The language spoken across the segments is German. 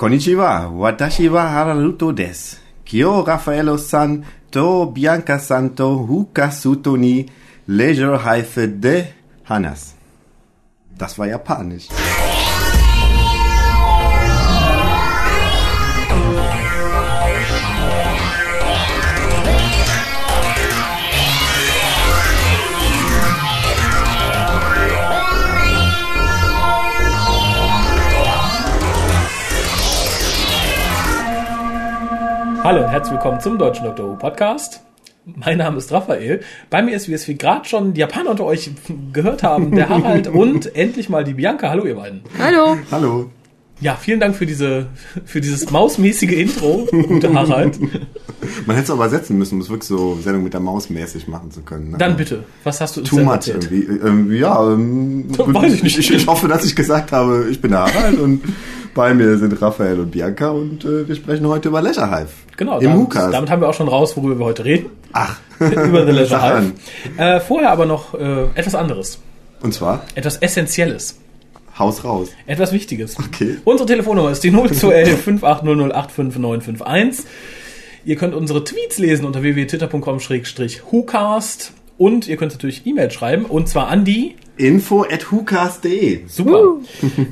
Konnichiwa, watashi wa Haruto desu. Kyo Raffaello-san to Bianca Santo Hukasuto ni Leisure Haife de Hanas. Das war japanisch. Hallo und herzlich willkommen zum Deutschen Dr. Who Podcast. Mein Name ist Raphael. Bei mir ist, wie es wie gerade schon die Japaner unter euch gehört haben, der Harald und endlich mal die Bianca. Hallo ihr beiden. Hallo. Hallo. Ja, vielen Dank für diese für dieses mausmäßige Intro, gute Harald. Man hätte es aber setzen müssen, um es wirklich so Sendung mit der Maus mäßig machen zu können. Ne? Dann bitte, was hast du Too much erzählt? irgendwie. Ähm, ja, ähm, Weiß ich nicht. Ich, ich hoffe, dass ich gesagt habe, ich bin der Harald und bei mir sind Raphael und Bianca und äh, wir sprechen heute über Leisure Hive. Genau, Im damit, damit haben wir auch schon raus, worüber wir heute reden. Ach. Über The Leisure Hive. Äh, vorher aber noch äh, etwas anderes. Und zwar Etwas Essentielles. Haus raus. Etwas Wichtiges. Okay. Unsere Telefonnummer ist die 0211 5800855951. Ihr könnt unsere Tweets lesen unter www.twitter.com-hucast und ihr könnt natürlich E-Mail schreiben und zwar an die Info at hukas.de. Super.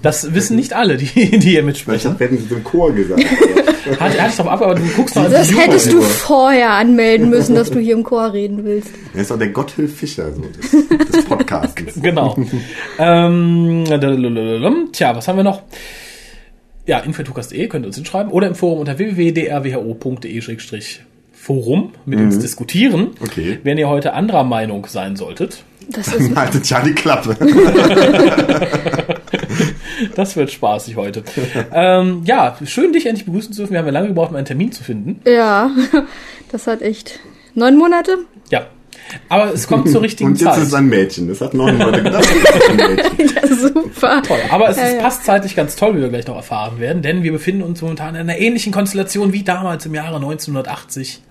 Das wissen nicht alle, die, die hier Ich mitsprechen. dachte, wir hätten es im Chor gesagt. Hat, hatte ich drauf ab, aber du guckst noch Das hättest du vorher anmelden müssen, dass du hier im Chor reden willst. er ist doch der Gotthilf Fischer so, des, des Podcastens. Genau. ähm, tja, was haben wir noch? Ja, info.tukas.de könnt ihr uns hinschreiben oder im Forum unter www.drwho.de-forum mit uns diskutieren. Okay. Wenn ihr heute anderer Meinung sein solltet, Das ist Haltet ja die Klappe. das wird spaßig heute. ähm, ja, schön dich endlich begrüßen zu dürfen. Wir haben ja lange gebraucht, um einen Termin zu finden. ja, das hat echt neun Monate. Ja. Aber es kommt zur richtigen Und jetzt Zeit. ist es ein Mädchen. Das hat neun ein Mädchen. Ja, super. Toll. Aber es Ja, ist, ja. passt zeitlich ganz toll, wie wir gleich noch erfahren werden, denn wir befinden uns momentan in einer ähnlichen Konstellation wie damals im Jahre 1980.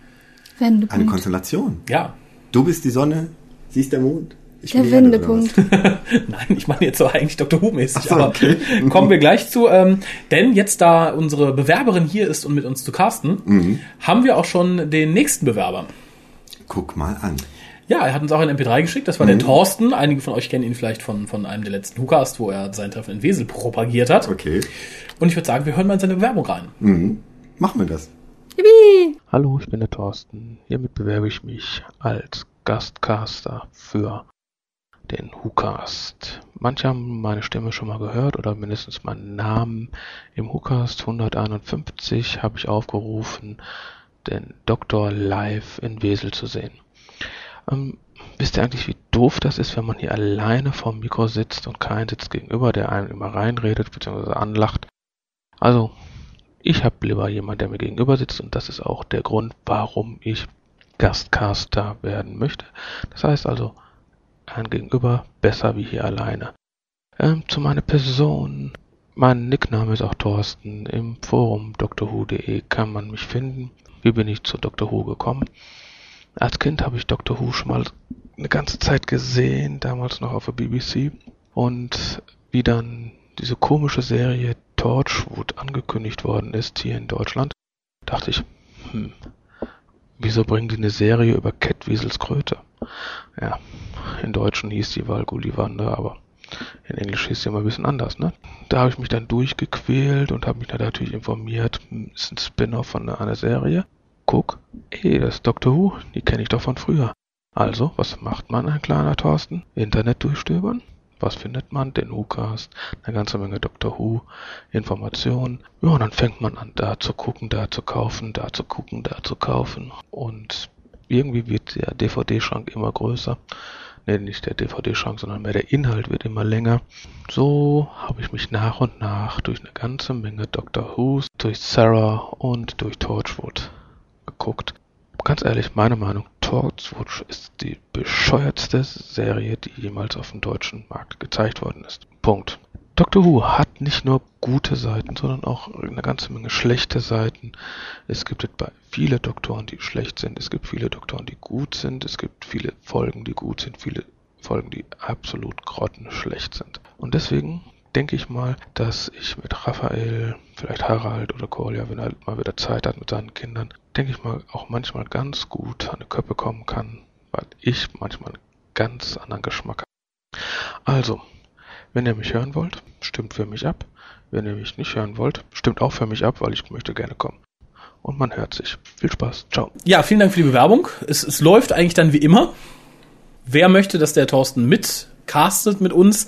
Eine Wendepunkt. Konstellation. Ja. Du bist die Sonne, sie ist der Mond. Ich Der Wendepunkt. Nein, ich meine jetzt so eigentlich Dr. Who-mäßig, so, aber okay. kommen wir gleich zu. Ähm, denn jetzt, da unsere Bewerberin hier ist und mit uns zu casten, Mhm. haben wir auch schon den nächsten Bewerber. Guck mal an. Ja, er hat uns auch ein MP3 geschickt. Das war Mhm. der Thorsten. Einige von euch kennen ihn vielleicht von, von einem der letzten WhoCast, wo er sein Treffen in Wesel propagiert hat. Okay. Und ich würde sagen, wir hören mal in seine Bewerbung rein. Mhm. Machen wir das. Yippie. Hallo, ich bin der Thorsten. Hiermit bewerbe ich mich als Gastcaster für den WhoCast. Manche haben meine Stimme schon mal gehört oder mindestens meinen Namen. Im WhoCast 151 habe ich aufgerufen, den Doktor live in Wesel zu sehen. Ähm, wisst ihr eigentlich, wie doof das ist, wenn man hier alleine vorm Mikro sitzt und keinen sitzt gegenüber, der einem immer reinredet bzw. anlacht? Also, ich habe lieber jemanden, der mir gegenüber sitzt und das ist auch der Grund, warum ich Gastcaster werden möchte. Das heißt also, ein Gegenüber besser wie hier alleine. Ähm, zu meiner Person. Mein Nickname ist auch Thorsten. Im Forum drwho.de kann man mich finden. Wie bin ich zu Dr. Who gekommen? Als Kind habe ich Dr. Who schon mal eine ganze Zeit gesehen, damals noch auf der BBC. Und wie dann diese komische Serie Torchwood angekündigt worden ist hier in Deutschland, dachte ich, hm, wieso bringen die eine Serie über Cat Wiesels Kröte? Ja, in Deutschen hieß die Gullivander, aber in Englisch hieß sie immer ein bisschen anders, ne? Da habe ich mich dann durchgequält und habe mich dann natürlich informiert, ist ein Spin-off von einer Serie. Guck, ey, das ist Doctor Who, die kenne ich doch von früher. Also, was macht man, ein kleiner Thorsten? Internet durchstöbern? Was findet man? Den WhoCast, eine ganze Menge Doctor Who, Informationen. Ja, und dann fängt man an, da zu gucken, da zu kaufen, da zu gucken, da zu kaufen. Und irgendwie wird der DVD-Schrank immer größer. Nee, nicht der DVD-Schrank, sondern mehr der Inhalt wird immer länger. So habe ich mich nach und nach durch eine ganze Menge Doctor Who's, durch Sarah und durch Torchwood geguckt. Ganz ehrlich, meine Meinung, Torchwood ist die bescheuertste Serie, die jemals auf dem deutschen Markt gezeigt worden ist. Punkt. Doctor Who hat nicht nur gute Seiten, sondern auch eine ganze Menge schlechte Seiten. Es gibt viele Doktoren, die schlecht sind. Es gibt viele Doktoren, die gut sind. Es gibt viele Folgen, die gut sind. Viele Folgen, die absolut grottenschlecht sind. Und deswegen denke ich mal, dass ich mit Raphael, vielleicht Harald oder Kolja, wenn er mal wieder Zeit hat mit seinen Kindern, denke ich mal auch manchmal ganz gut an die Köppe kommen kann, weil ich manchmal einen ganz anderen Geschmack habe. Also, wenn ihr mich hören wollt, stimmt für mich ab. Wenn ihr mich nicht hören wollt, stimmt auch für mich ab, weil ich möchte gerne kommen. Und man hört sich. Viel Spaß. Ciao. Ja, vielen Dank für die Bewerbung. Es, es läuft eigentlich dann wie immer. Wer möchte, dass der Thorsten mit castet mit uns,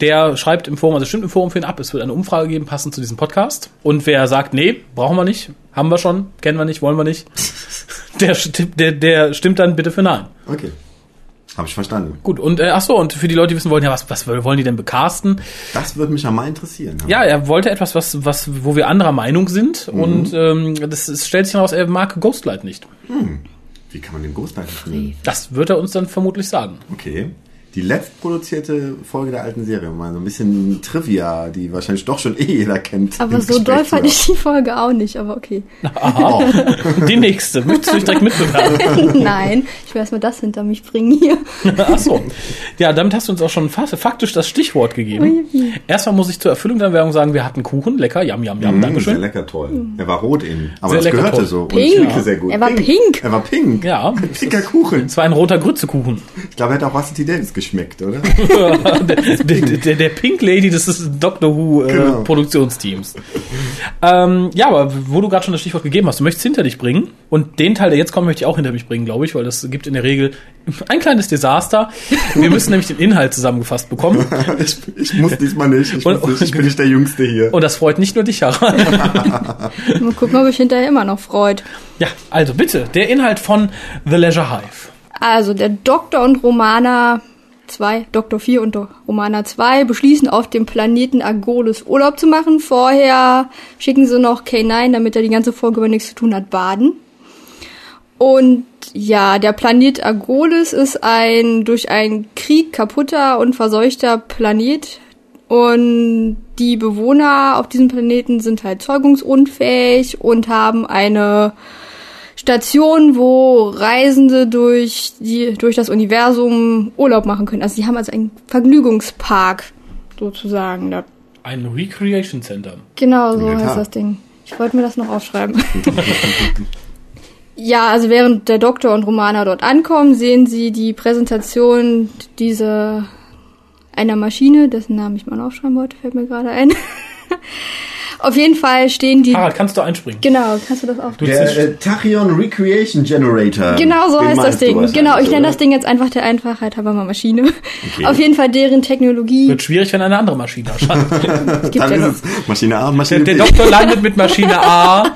der schreibt im Forum, also stimmt im Forum für ihn ab. Es wird eine Umfrage geben, passend zu diesem Podcast. Und wer sagt, nee, brauchen wir nicht, haben wir schon, kennen wir nicht, wollen wir nicht, der, der, der stimmt dann bitte für Nein. Okay. Habe ich verstanden. Gut, und äh, ach so, und für die Leute, die wissen wollen, ja, was, was wollen die denn becasten? Das würde mich ja mal interessieren. Ja, er wollte etwas, was, was, wo wir anderer Meinung sind. Und ähm, das, es stellt sich heraus, er mag Ghostlight nicht. Wie kann man den Ghostlight spielen? Das wird er uns dann vermutlich sagen. Okay. Die letztproduzierte Folge der alten Serie, mal so ein bisschen Trivia, die wahrscheinlich doch schon eh jeder kennt. Aber so doll fand ich die Folge auch nicht, aber okay. Aha. Die nächste. Möchtest du dich direkt mitbewerben? Nein, ich will erstmal das hinter mich bringen hier. Ach so. Ja, damit hast du uns auch schon fast, faktisch das Stichwort gegeben. Erstmal muss ich zur Erfüllung der Werbung sagen, wir hatten Kuchen. Lecker. Yam, yam. Mm, Sehr Dankeschön. lecker toll. Er war rot innen. Aber Sehr das lecker gehörte toll. so. Pink. Und schmeckte sehr gut. Er war pink. Er war pink. Ja. Ein pinker Kuchen. Es war ein roter Grützekuchen. Ich glaube, er hat auch Varsity Davis geschmeckt, oder? der, der, der, der Pink Lady des Doctor Who äh, Genau. Produktionsteams. Ähm, ja, aber wo du gerade schon das Stichwort gegeben hast, du möchtest hinter dich bringen. Und den Teil, der jetzt kommt, möchte ich auch hinter mich bringen, glaube ich, weil das gibt in der Regel ein kleines Desaster. Wir müssen nämlich den Inhalt zusammengefasst bekommen. ich, ich muss diesmal nicht. Ich, Und- muss nicht. ich bin nicht der Jüngste hier. Und das freut nicht nur dich, Harald. Mal gucken, ob ich hinterher immer noch freut. Ja, also bitte, der Inhalt von The Leisure Hive. Also der Doktor und Romana 2, Doktor 4 und Romana 2 beschließen auf dem Planeten Argolis Urlaub zu machen. Vorher schicken sie noch K9, damit er die ganze Folge über nichts zu tun hat, baden. Und ja, der Planet Argolis ist ein durch einen Krieg kaputter und verseuchter Planet. Und die Bewohner auf diesem Planeten sind halt zeugungsunfähig und haben eine Station, wo Reisende durch die durch das Universum Urlaub machen können. Also sie haben also einen Vergnügungspark sozusagen. Da. Ein Recreation Center. Genau so heißt das Ding. Ich wollte mir das noch aufschreiben. ja, also während der Doktor und Romana dort ankommen, sehen sie die Präsentation dieser einer Maschine, dessen Namen ich mal aufschreiben wollte, fällt mir gerade ein. Auf jeden Fall stehen die. Harald, kannst du einspringen? Genau, kannst du das auf? Der äh, Tachyon Recreation Generator. Genau so heißt das Ding. Genau, ich nenne das Ding jetzt einfach der Einfachheit halber mal Maschine. Okay. Auf jeden Fall deren Technologie. Wird schwierig, wenn eine andere Maschine erscheint. Es gibt Dann ja ist es Maschine A, Der, Maschine der B. Doktor landet mit Maschine A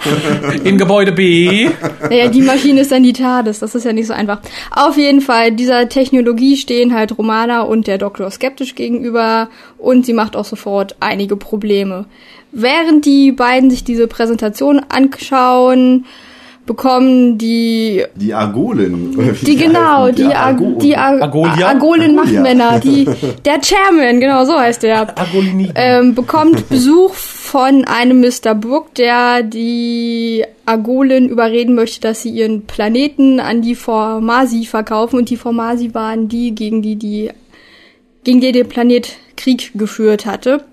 in Gebäude B. naja, die Maschine ist dann die TARDIS. Das ist ja nicht so einfach. Auf jeden Fall, dieser Technologie stehen halt Romana und der Doktor skeptisch gegenüber und sie macht auch sofort einige Probleme. Während die beiden sich diese Präsentation anschauen, bekommen die Die Argolen. Die genau, heißen. die, Ar die Ar Argolia? Argolen-Machtmänner, die, der Chairman, genau so heißt der. Ähm, bekommt Besuch von einem Mr. Brook, der die Argolen überreden möchte, dass sie ihren Planeten an die Formasi verkaufen. Und die Formasi waren die, gegen die die gegen die der Planet Krieg geführt hatte.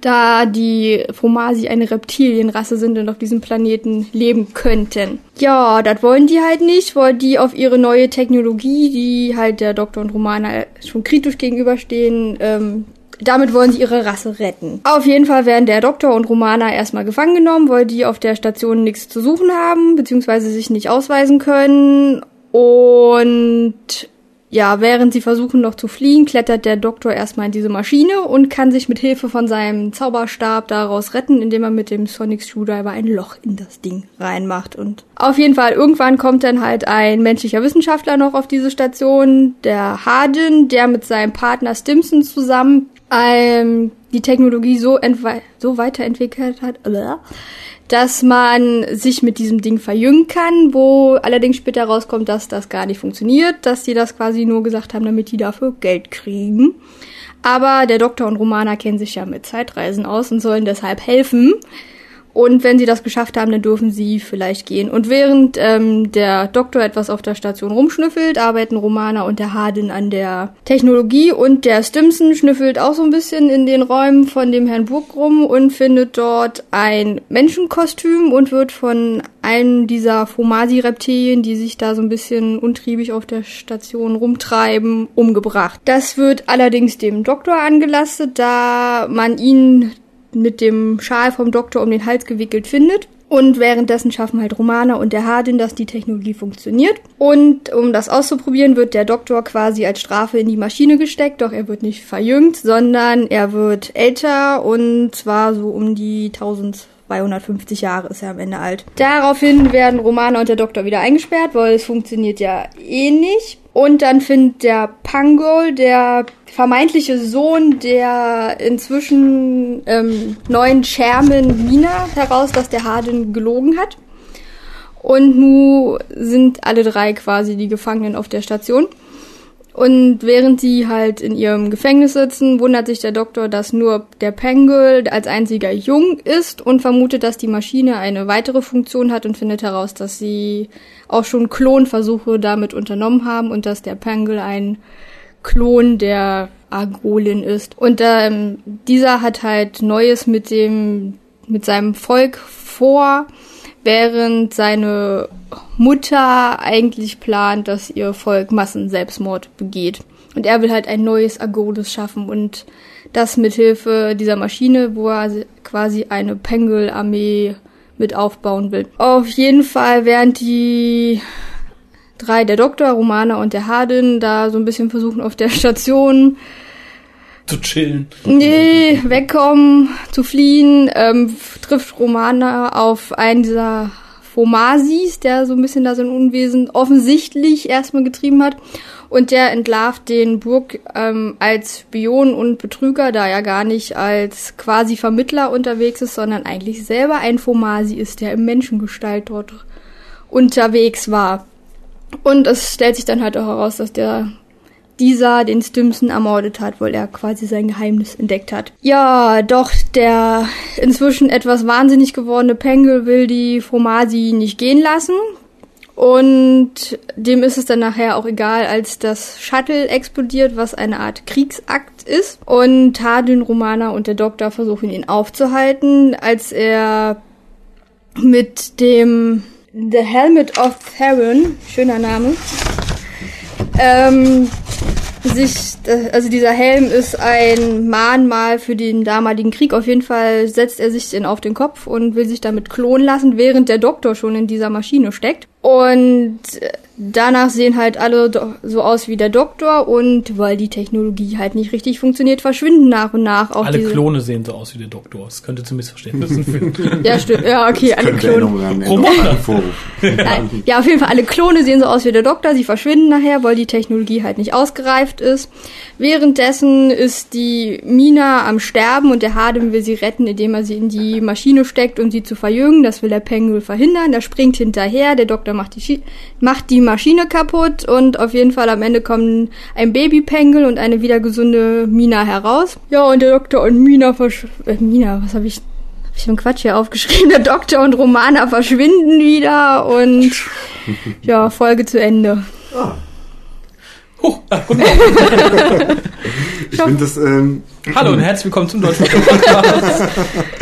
Da die Formasi eine Reptilienrasse sind und auf diesem Planeten leben könnten. Ja, das wollen die halt nicht, weil die auf ihre neue Technologie, die halt der Doktor und Romana schon kritisch gegenüberstehen, ähm, damit wollen sie ihre Rasse retten. Auf jeden Fall werden der Doktor und Romana erstmal gefangen genommen, weil die auf der Station nichts zu suchen haben, beziehungsweise sich nicht ausweisen können. Und ja, während sie versuchen noch zu fliehen, klettert der Doktor erstmal in diese Maschine und kann sich mit Hilfe von seinem Zauberstab daraus retten, indem er mit dem Sonic Screwdriver ein Loch in das Ding reinmacht. Und auf jeden Fall, irgendwann kommt dann halt ein menschlicher Wissenschaftler noch auf diese Station, der Hardin, der mit seinem Partner Stimson zusammen ähm, die Technologie so, so weiterentwickelt hat, äh, dass man sich mit diesem Ding verjüngen kann, wo allerdings später rauskommt, dass das gar nicht funktioniert, dass die das quasi nur gesagt haben, damit die dafür Geld kriegen. Aber der Doktor und Romana kennen sich ja mit Zeitreisen aus und sollen deshalb helfen. Und wenn sie das geschafft haben, dann dürfen sie vielleicht gehen. Und während ähm, der Doktor etwas auf der Station rumschnüffelt, arbeiten Romana und der Hardin an der Technologie. Und der Stimson schnüffelt auch so ein bisschen in den Räumen von dem Herrn Burg rum und findet dort ein Menschenkostüm und wird von einem dieser Fomasi-Reptilien, die sich da so ein bisschen untriebig auf der Station rumtreiben, umgebracht. Das wird allerdings dem Doktor angelastet, da man ihn mit dem Schal vom Doktor um den Hals gewickelt findet. Und währenddessen schaffen halt Romana und der Hardin, dass die Technologie funktioniert. Und um das auszuprobieren, wird der Doktor quasi als Strafe in die Maschine gesteckt, doch er wird nicht verjüngt, sondern er wird älter und zwar so um die 1250 Jahre ist er am Ende alt. Daraufhin werden Romana und der Doktor wieder eingesperrt, weil es funktioniert ja eh nicht. Und dann findet der Pangol, der vermeintliche Sohn der inzwischen ähm, neuen Chairman Mina, heraus, dass der Hardin gelogen hat. Und nun sind alle drei quasi die Gefangenen auf der Station. Und während sie halt in ihrem Gefängnis sitzen, wundert sich der Doktor, dass nur der Pangol als einziger jung ist und vermutet, dass die Maschine eine weitere Funktion hat und findet heraus, dass sie auch schon Klonversuche damit unternommen haben und dass der Pangol ein Klon der Argolin ist. Und ähm, dieser hat halt Neues mit dem, mit seinem Volk vor, während seine Mutter eigentlich plant, dass ihr Volk Massenselbstmord begeht. Und er will halt ein neues Argolis schaffen und das mit Hilfe dieser Maschine, wo er quasi eine Pengel-Armee mit aufbauen will. Auf jeden Fall, während die drei, der Doktor, Romana und der Hardin, da so ein bisschen versuchen auf der Station zu chillen. Nee, wegkommen, zu fliehen, ähm, trifft Romana auf einen dieser Fomasis, der so ein bisschen da so ein Unwesen offensichtlich erstmal getrieben hat. Und der entlarvt den Burg ähm, als Spion und Betrüger, da er gar nicht als quasi Vermittler unterwegs ist, sondern eigentlich selber ein Fomasi ist, der im Menschengestalt dort unterwegs war. Und es stellt sich dann halt auch heraus, dass der dieser den Stimson ermordet hat, weil er quasi sein Geheimnis entdeckt hat. Ja, doch der inzwischen etwas wahnsinnig gewordene Pengel will die Fromasi nicht gehen lassen. Und dem ist es dann nachher auch egal, als das Shuttle explodiert, was eine Art Kriegsakt ist. Und Hardin, Romana und der Doktor versuchen ihn aufzuhalten, als er mit dem The Helmet of Theron, schöner Name, ähm, sich, also dieser Helm ist ein Mahnmal für den damaligen Krieg. Auf jeden Fall setzt er sich den auf den Kopf und will sich damit klonen lassen, während der Doktor schon in dieser Maschine steckt. Und danach sehen halt alle so aus wie der Doktor und weil die Technologie halt nicht richtig funktioniert, verschwinden nach und nach auch Alle diese Klone sehen so aus wie der Doktor. Das könnte zu Missverständnissen führen. Ja, stimmt. Ja, okay, alle Könnte Klone. Vorruf. Nein. Ja, auf jeden Fall, alle Klone sehen so aus wie der Doktor, sie verschwinden nachher, weil die Technologie halt nicht ausgereift ist. Währenddessen ist die Mina am Sterben und der Hardem will sie retten, indem er sie in die Maschine steckt, um sie zu verjüngen. Das will der Pengel verhindern. Der springt hinterher, der Doktor macht die, Schi macht die Maschine kaputt und auf jeden Fall am Ende kommen ein Babypengel und eine wieder gesunde Mina heraus. Ja, und der Doktor und Mina versch... Äh, Mina, was habe ich... Hab ich für einen Quatsch hier aufgeschrieben? Der Doktor und Romana verschwinden wieder und ja, Folge zu Ende. Ah, ah, guten Morgen. ich finde das, ähm, Hallo und herzlich willkommen zum Deutschen Podcast.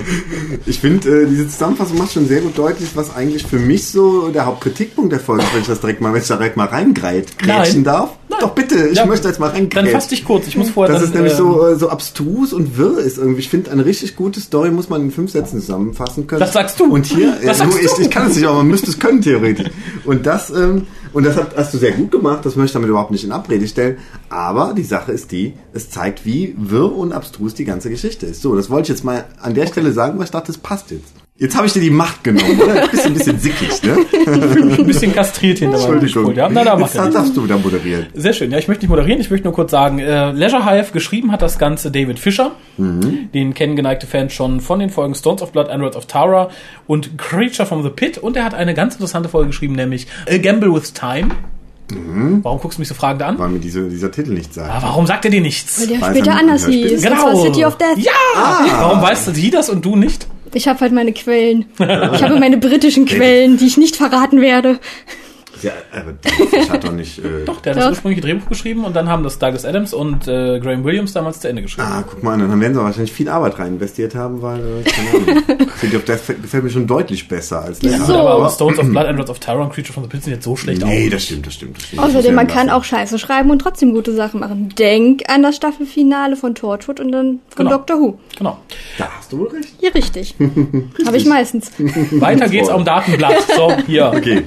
ich finde, äh, diese Zusammenfassung macht schon sehr gut deutlich, was eigentlich für mich so der Hauptkritikpunkt der Folge ist, wenn ich das direkt mal, wenn ich da direkt mal Nein. darf. Nein. Doch bitte, ich Ja. möchte jetzt mal Dann reingrätschen. fass dich kurz. Ich muss vorher Das dann, ist nämlich ähm, so, äh, so abstrus und wirr ist irgendwie. Ich finde, eine richtig gute Story muss man in fünf Sätzen zusammenfassen können. Das sagst du. Und hier, ja, sagst nur ich, du. ich kann es nicht, aber man müsste es können theoretisch. Und das, ähm, und das hast du sehr gut gemacht. Das möchte ich damit überhaupt nicht in Abrede stellen. Aber die Sache ist die, es zeigt, wie wirr und abstrus die ganze Geschichte ist. So, das wollte ich jetzt mal an der Stelle sagen, weil ich dachte, das passt jetzt. Jetzt habe ich dir die Macht genommen, oder? Du bist ein bisschen sickig, ne? ein bisschen kastriert hinter meinem Entschuldigung. Ja, na, da macht Jetzt darfst du wieder moderieren. Sehr schön. Ja, ich möchte nicht moderieren. Ich möchte nur kurz sagen, äh, Leisure Hive geschrieben hat das Ganze David Fischer. Den kennen geneigte Fans schon von den Folgen Stones of Blood, Androids of Tara und Creature from the Pit. Und er hat eine ganz interessante Folge geschrieben, nämlich A Gamble with Time. Warum guckst du mich so fragend an? Weil mir diese, dieser Titel nicht sagt. Ah, warum sagt er dir nichts? Weil der Weiß später er- anders hieß. Genau. Das war City of Death. Ja! Warum weißt du sie das und du nicht? Ich habe halt meine Quellen. Ich habe meine britischen Quellen, die ich nicht verraten werde. Ja, aber das hat doch nicht. Äh, Doch, der hat Doch. das ursprüngliche Drehbuch geschrieben und dann haben das Douglas Adams und äh, Graham Williams damals zu Ende geschrieben. Ah, guck mal, dann werden sie wahrscheinlich viel Arbeit rein investiert haben, weil, äh, keine Ahnung. City of Death gefällt mir schon deutlich besser als der. So. Aber, aber Stones of Blood, Androids of Terror und Creature from the Pit sind jetzt so schlecht Nee, aus. das stimmt, das stimmt. Das stimmt. Außerdem, man Das kann auch Scheiße schreiben und trotzdem gute Sachen machen. Denk an das Staffelfinale von Torchwood und dann von Genau. Doctor Who. Genau. Da hast du wohl recht. Ja, richtig. Habe ich meistens. Weiter geht's am Datenblatt. So, hier. Okay.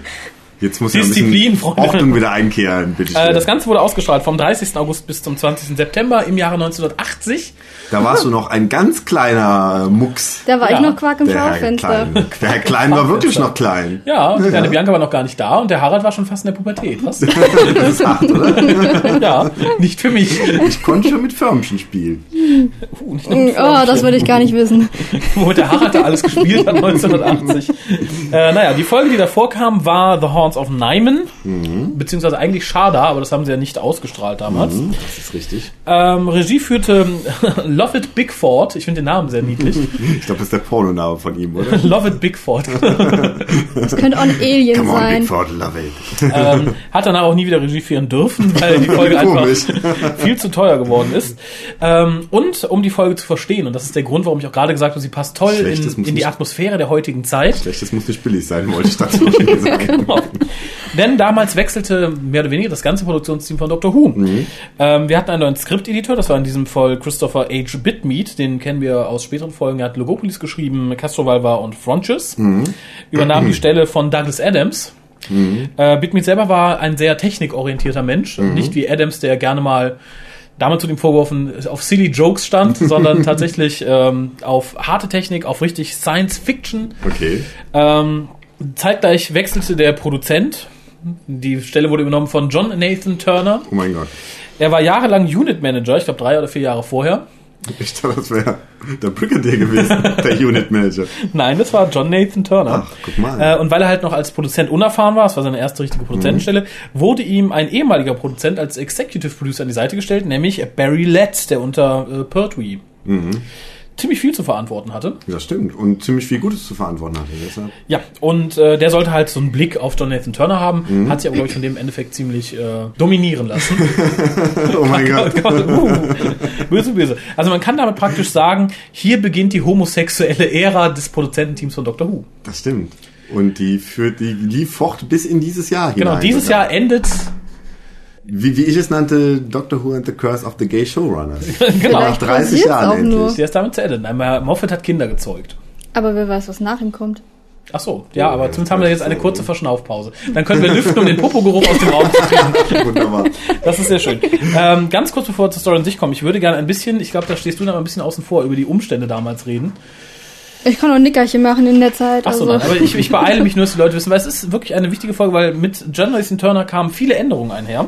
Jetzt muss ja ein Disziplin, bisschen Freunde. Ordnung wieder einkehren, bitte Äh, schön. das Ganze wurde ausgestrahlt vom 30. August bis zum 20. September im Jahre 1980. Da warst du noch ein ganz kleiner Mucks. Da war Ja, ich noch Quark im Schaufenster. Der Herr Klein war wirklich noch klein. Ja, und die kleine Bianca war noch gar nicht da und der Harald war schon fast in der Pubertät. Was? Das ist hart, oder? ja, nicht für mich. Ich konnte schon mit Förmchen spielen. Uh, nicht nur mit Oh, das würde ich gar nicht wissen. Womit der Harald da alles gespielt hat 1980. Äh, naja, die Folge, die davor kam, war The Haunts of Nyman. Beziehungsweise eigentlich Shada, aber das haben sie ja nicht ausgestrahlt damals. Das ist richtig. Ähm, Regie führte Lovett Bigford. Ich finde den Namen sehr niedlich. Ich glaube, das ist der Pornoname von ihm, oder? Lovett Bigford. Das könnte auch ein Alien Come on, sein. Bigford, love it. ähm, hat danach auch nie wieder Regie führen dürfen, weil die Folge einfach viel zu teuer geworden ist. Ähm, und um die Folge zu verstehen, und das ist der Grund, warum ich auch gerade gesagt habe, sie passt toll in, in die nicht- Atmosphäre der heutigen Zeit. Schlechtes muss nicht billig sein, wollte ich dazu noch schon sagen. Genau. Denn damals wechselte mehr oder weniger das ganze Produktionsteam von Doctor Who. Mhm. Ähm, wir hatten einen neuen Skripteditor, das war in diesem Fall Christopher H. Bitmead, den kennen wir aus späteren Folgen. Er hat Logopolis geschrieben, Castrovalva und Frontiers. Mhm. Übernahm die Stelle von Douglas Adams. Äh, Bitmead selber war ein sehr technikorientierter Mensch, Mhm. nicht wie Adams, der gerne mal damals zu dem vorgeworfen auf silly Jokes stand, sondern tatsächlich ähm, auf harte Technik, auf richtig Science Fiction. Okay. Ähm, zeitgleich wechselte der Produzent. Die Stelle wurde übernommen von John Nathan Turner. Oh mein Gott. Er war jahrelang Unit Manager, ich glaube drei oder vier Jahre vorher. Ich dachte, das wäre der Brigadier gewesen, der Unit Manager. Nein, das war John Nathan Turner. Ach, guck mal. Äh, und weil er halt noch als Produzent unerfahren war, das war seine erste richtige Produzentenstelle, wurde ihm ein ehemaliger Produzent als Executive Producer an die Seite gestellt, nämlich Barry Letts, der unter äh, Pertwee ziemlich viel zu verantworten hatte. Das stimmt. Und ziemlich viel Gutes zu verantworten hatte. Deshalb. Ja, und äh, der sollte halt so einen Blick auf John Nathan Turner haben, Mhm. hat sich aber, glaube ich, von dem im Endeffekt ziemlich äh, dominieren lassen. Oh mein Gott. uh, böse, böse. Also man kann damit praktisch sagen, hier beginnt die homosexuelle Ära des Produzententeams von Doctor Who. Das stimmt. Und die führt, die lief fort bis in dieses Jahr Genau, hinein. dieses Jahr endet, Wie, wie ich es nannte, Doctor Who and the Curse of the Gay Showrunners. genau, Nach 30 passiert's Jahren auch nur. endlich. der ist damit zu Ende. Einmal Moffat hat Kinder gezeugt. Aber wer weiß, was nach ihm kommt. Ach so, ja, aber ja, zumindest haben wir jetzt eine kurze Verschnaufpause. Dann können wir lüften, um den Popogeruch aus dem Raum zu kriegen. Wunderbar. Das ist sehr schön. Ähm, ganz kurz bevor wir zur Story an sich kommen, ich würde gerne ein bisschen, ich glaube, da stehst du noch ein bisschen außen vor, über die Umstände damals reden. Ich kann auch ein Nickerchen machen in der Zeit. Ach so, also. nein, aber ich, ich beeile mich nur, dass die Leute wissen, weil es ist wirklich eine wichtige Folge, weil mit John Turner kamen viele Änderungen einher,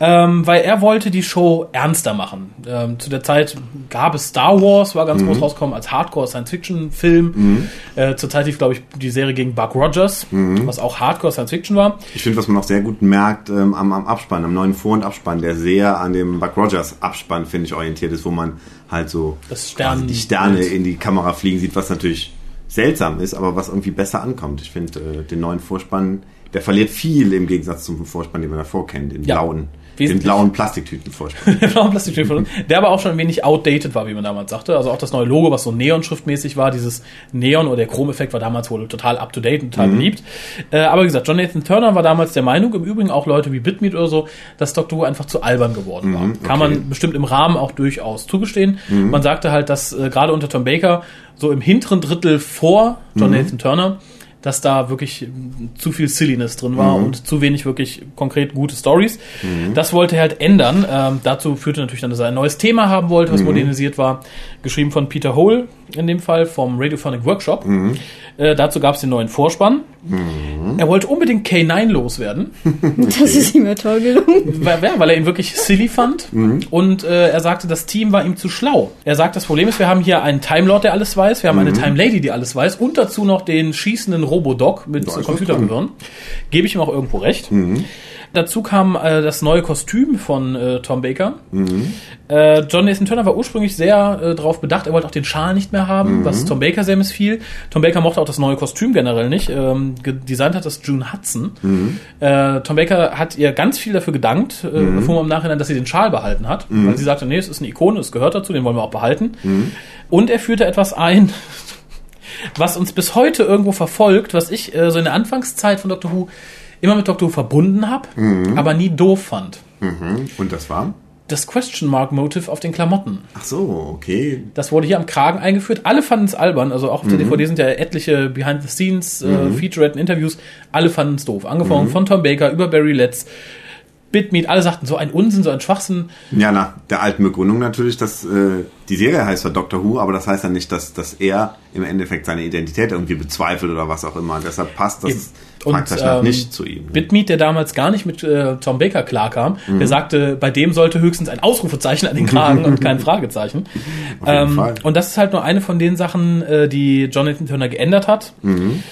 ähm, weil er wollte die Show ernster machen. Ähm, zu der Zeit gab es Star Wars, war ganz groß rausgekommen als Hardcore-Science-Fiction-Film. Äh, zur Zeit lief, glaube ich, die Serie gegen Buck Rogers, was auch Hardcore-Science-Fiction war. Ich finde, was man auch sehr gut merkt ähm, am, am Abspann, am neuen Vor- und Abspann, der sehr an dem Buck Rogers Abspann, finde ich, orientiert ist, wo man halt so Stern- die Sterne in die Kamera fliegen sieht, was natürlich seltsam ist, aber was irgendwie besser ankommt. Ich finde, äh, den neuen Vorspann, der verliert viel im Gegensatz zum Vorspann, den man davor kennt, den Ja. blauen, den blauen Plastiktütenvorspann. Blauen Plastiktüten, der aber auch schon ein wenig outdated war, wie man damals sagte. Also auch das neue Logo, was so Neon-schriftmäßig war, dieses Neon oder der Chromeffekt war damals wohl total up-to-date und total beliebt. Äh, aber wie gesagt, John Nathan Turner war damals der Meinung, im Übrigen auch Leute wie Bitmeat oder so, dass Doctor Who einfach zu albern geworden war. Kann okay. man bestimmt im Rahmen auch durchaus zugestehen. Man sagte halt, dass äh, gerade unter Tom Baker so im hinteren Drittel vor John Nathan Turner dass da wirklich zu viel Silliness drin war und zu wenig wirklich konkret gute Stories. Das wollte er halt ändern. Ähm, dazu führte natürlich dann, dass er ein neues Thema haben wollte, was modernisiert war. Geschrieben von Peter Hole in dem Fall vom Radiophonic Workshop. Äh, dazu gab es den neuen Vorspann. Er wollte unbedingt K9 loswerden, Das ist ihm ja toll gelungen. weil, weil er ihn wirklich silly fand. Und äh, er sagte, das Team war ihm zu schlau. Er sagt, das Problem ist, wir haben hier einen Time Lord, der alles weiß, wir haben eine Time Lady, die alles weiß, und dazu noch den schießenden Robodoc mit Computergehirn. Gebe ich ihm auch irgendwo recht. Dazu kam äh, das neue Kostüm von äh, Tom Baker. Äh, John Nathan Turner war ursprünglich sehr äh, darauf bedacht, er wollte auch den Schal nicht mehr haben, was Tom Baker sehr missfiel. Tom Baker mochte auch das neue Kostüm generell nicht. Ähm, designt hat das June Hudson. Äh, Tom Baker hat ihr ganz viel dafür gedankt, äh, bevor man im Nachhinein, dass sie den Schal behalten hat, weil sie sagte, nee, es ist eine Ikone, es gehört dazu, den wollen wir auch behalten. Und er führte etwas ein, was uns bis heute irgendwo verfolgt, was ich äh, so in der Anfangszeit von Doctor Who immer mit Doctor Who verbunden habe, aber nie doof fand. Mhm. Und das war? Das Question Mark Motive auf den Klamotten. Ach so, okay. Das wurde hier am Kragen eingeführt. Alle fanden es albern. Also auch auf der DVD sind ja etliche Behind the Scenes, äh, Featurette Interviews. Alle fanden es doof. Angefangen von Tom Baker über Barry Letts, Bitmeat. Alle sagten so ein Unsinn, so ein Schwachsinn. Ja, nach der alten Begründung natürlich, dass äh, die Serie heißt zwar Doctor Who, aber das heißt ja nicht, dass, dass er im Endeffekt seine Identität irgendwie bezweifelt oder was auch immer. Deshalb passt das praktisch ähm, nicht zu ihm. Bitmeat, der damals gar nicht mit äh, Tom Baker klarkam, Mhm. der sagte, bei dem sollte höchstens ein Ausrufezeichen an den Kragen und kein Fragezeichen. Auf jeden Ähm, Fall. und das ist halt nur eine von den Sachen, äh, die Jonathan Turner geändert hat. Mhm.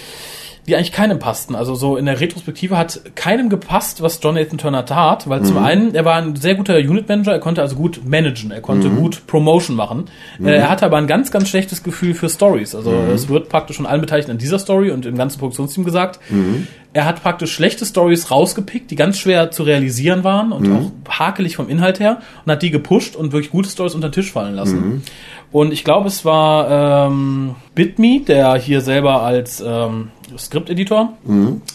Die eigentlich keinem passten. Also so in der Retrospektive hat keinem gepasst, was Jonathan Turner tat, weil Mhm. zum einen, er war ein sehr guter Unit Manager, er konnte also gut managen, er konnte Mhm. gut Promotion machen. Äh, er hatte aber ein ganz, ganz schlechtes Gefühl für Stories. Also Mhm. es wird praktisch von allen Beteiligten an dieser Story und im ganzen Produktionsteam gesagt, Mhm. er hat praktisch schlechte Stories rausgepickt, die ganz schwer zu realisieren waren und auch hakelig vom Inhalt her und hat die gepusht und wirklich gute Stories unter den Tisch fallen lassen. Und ich glaube, es war ähm, Bitme, der hier selber als ähm, Skripteditor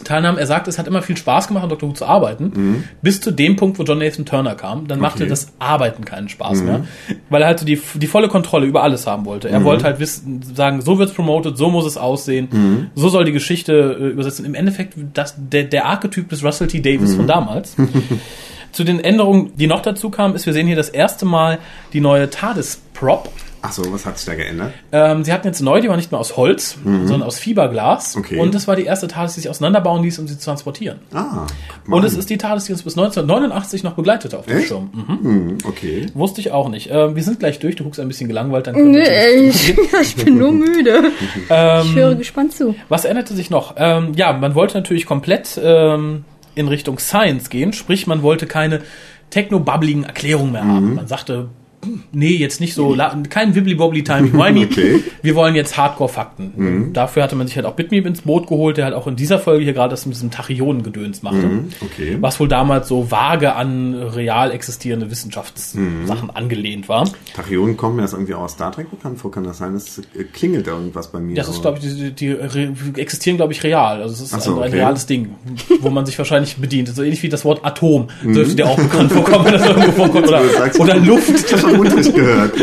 teilnahm. Er sagte, es hat immer viel Spaß gemacht, an Dr. Who zu arbeiten, bis zu dem Punkt, wo John Nathan Turner kam. Dann machte Okay. das Arbeiten keinen Spaß mehr, weil er halt so die, die volle Kontrolle über alles haben wollte. Er wollte halt wissen, sagen, so wird's promoted, so muss es aussehen, so soll die Geschichte äh, übersetzen. Im Endeffekt das, der, der Archetyp des Russell T. Davis von damals. Zu den Änderungen, die noch dazu kamen, ist, wir sehen hier das erste Mal die neue TARDIS-Prop. Ach so, was hat sich da geändert? Ähm, sie hatten jetzt neu, die war nicht mehr aus Holz, sondern aus Fiberglas. Okay. Und es war die erste TARDIS, die sich auseinanderbauen ließ, um sie zu transportieren. Ah, Und es ist die TARDIS, die uns bis 1989 noch begleitete auf dem Echt? Schirm. Mhm. Hm, okay. Wusste ich auch nicht. Ähm, wir sind gleich durch, du guckst ein bisschen gelangweilt. Dann können wir Nee, zum- ich, ich bin nur müde. Ähm, Ich höre gespannt zu. Was änderte sich noch? Ähm, ja, man wollte natürlich komplett ähm, in Richtung Science gehen, sprich, man wollte keine techno-bubbligen Erklärungen mehr haben. Man sagte, nee, jetzt nicht so, kein wibbly-wobbly timey-wimey. Okay. Wir wollen jetzt Hardcore-Fakten. Dafür hatte man sich halt auch Bitmeep ins Boot geholt, der halt auch in dieser Folge hier gerade das mit diesem Tachyonen-Gedöns machte. Okay. Was wohl damals so vage an real existierende Wissenschaftssachen angelehnt war. Tachyonen kommen mir das irgendwie auch aus Star Trek bekannt vor, kann das sein? Es äh, klingelt da irgendwas bei mir. Das ist, glaube ich, die, die, die re- existieren, glaube ich, real. Also es ist so, ein, ein okay. reales Ding, wo man sich wahrscheinlich bedient. So ähnlich wie das Wort Atom Mhm. dürfte dir auch bekannt vorkommen, wenn das irgendwo vorkommt. Oder, oder Luft. Unterricht gehört.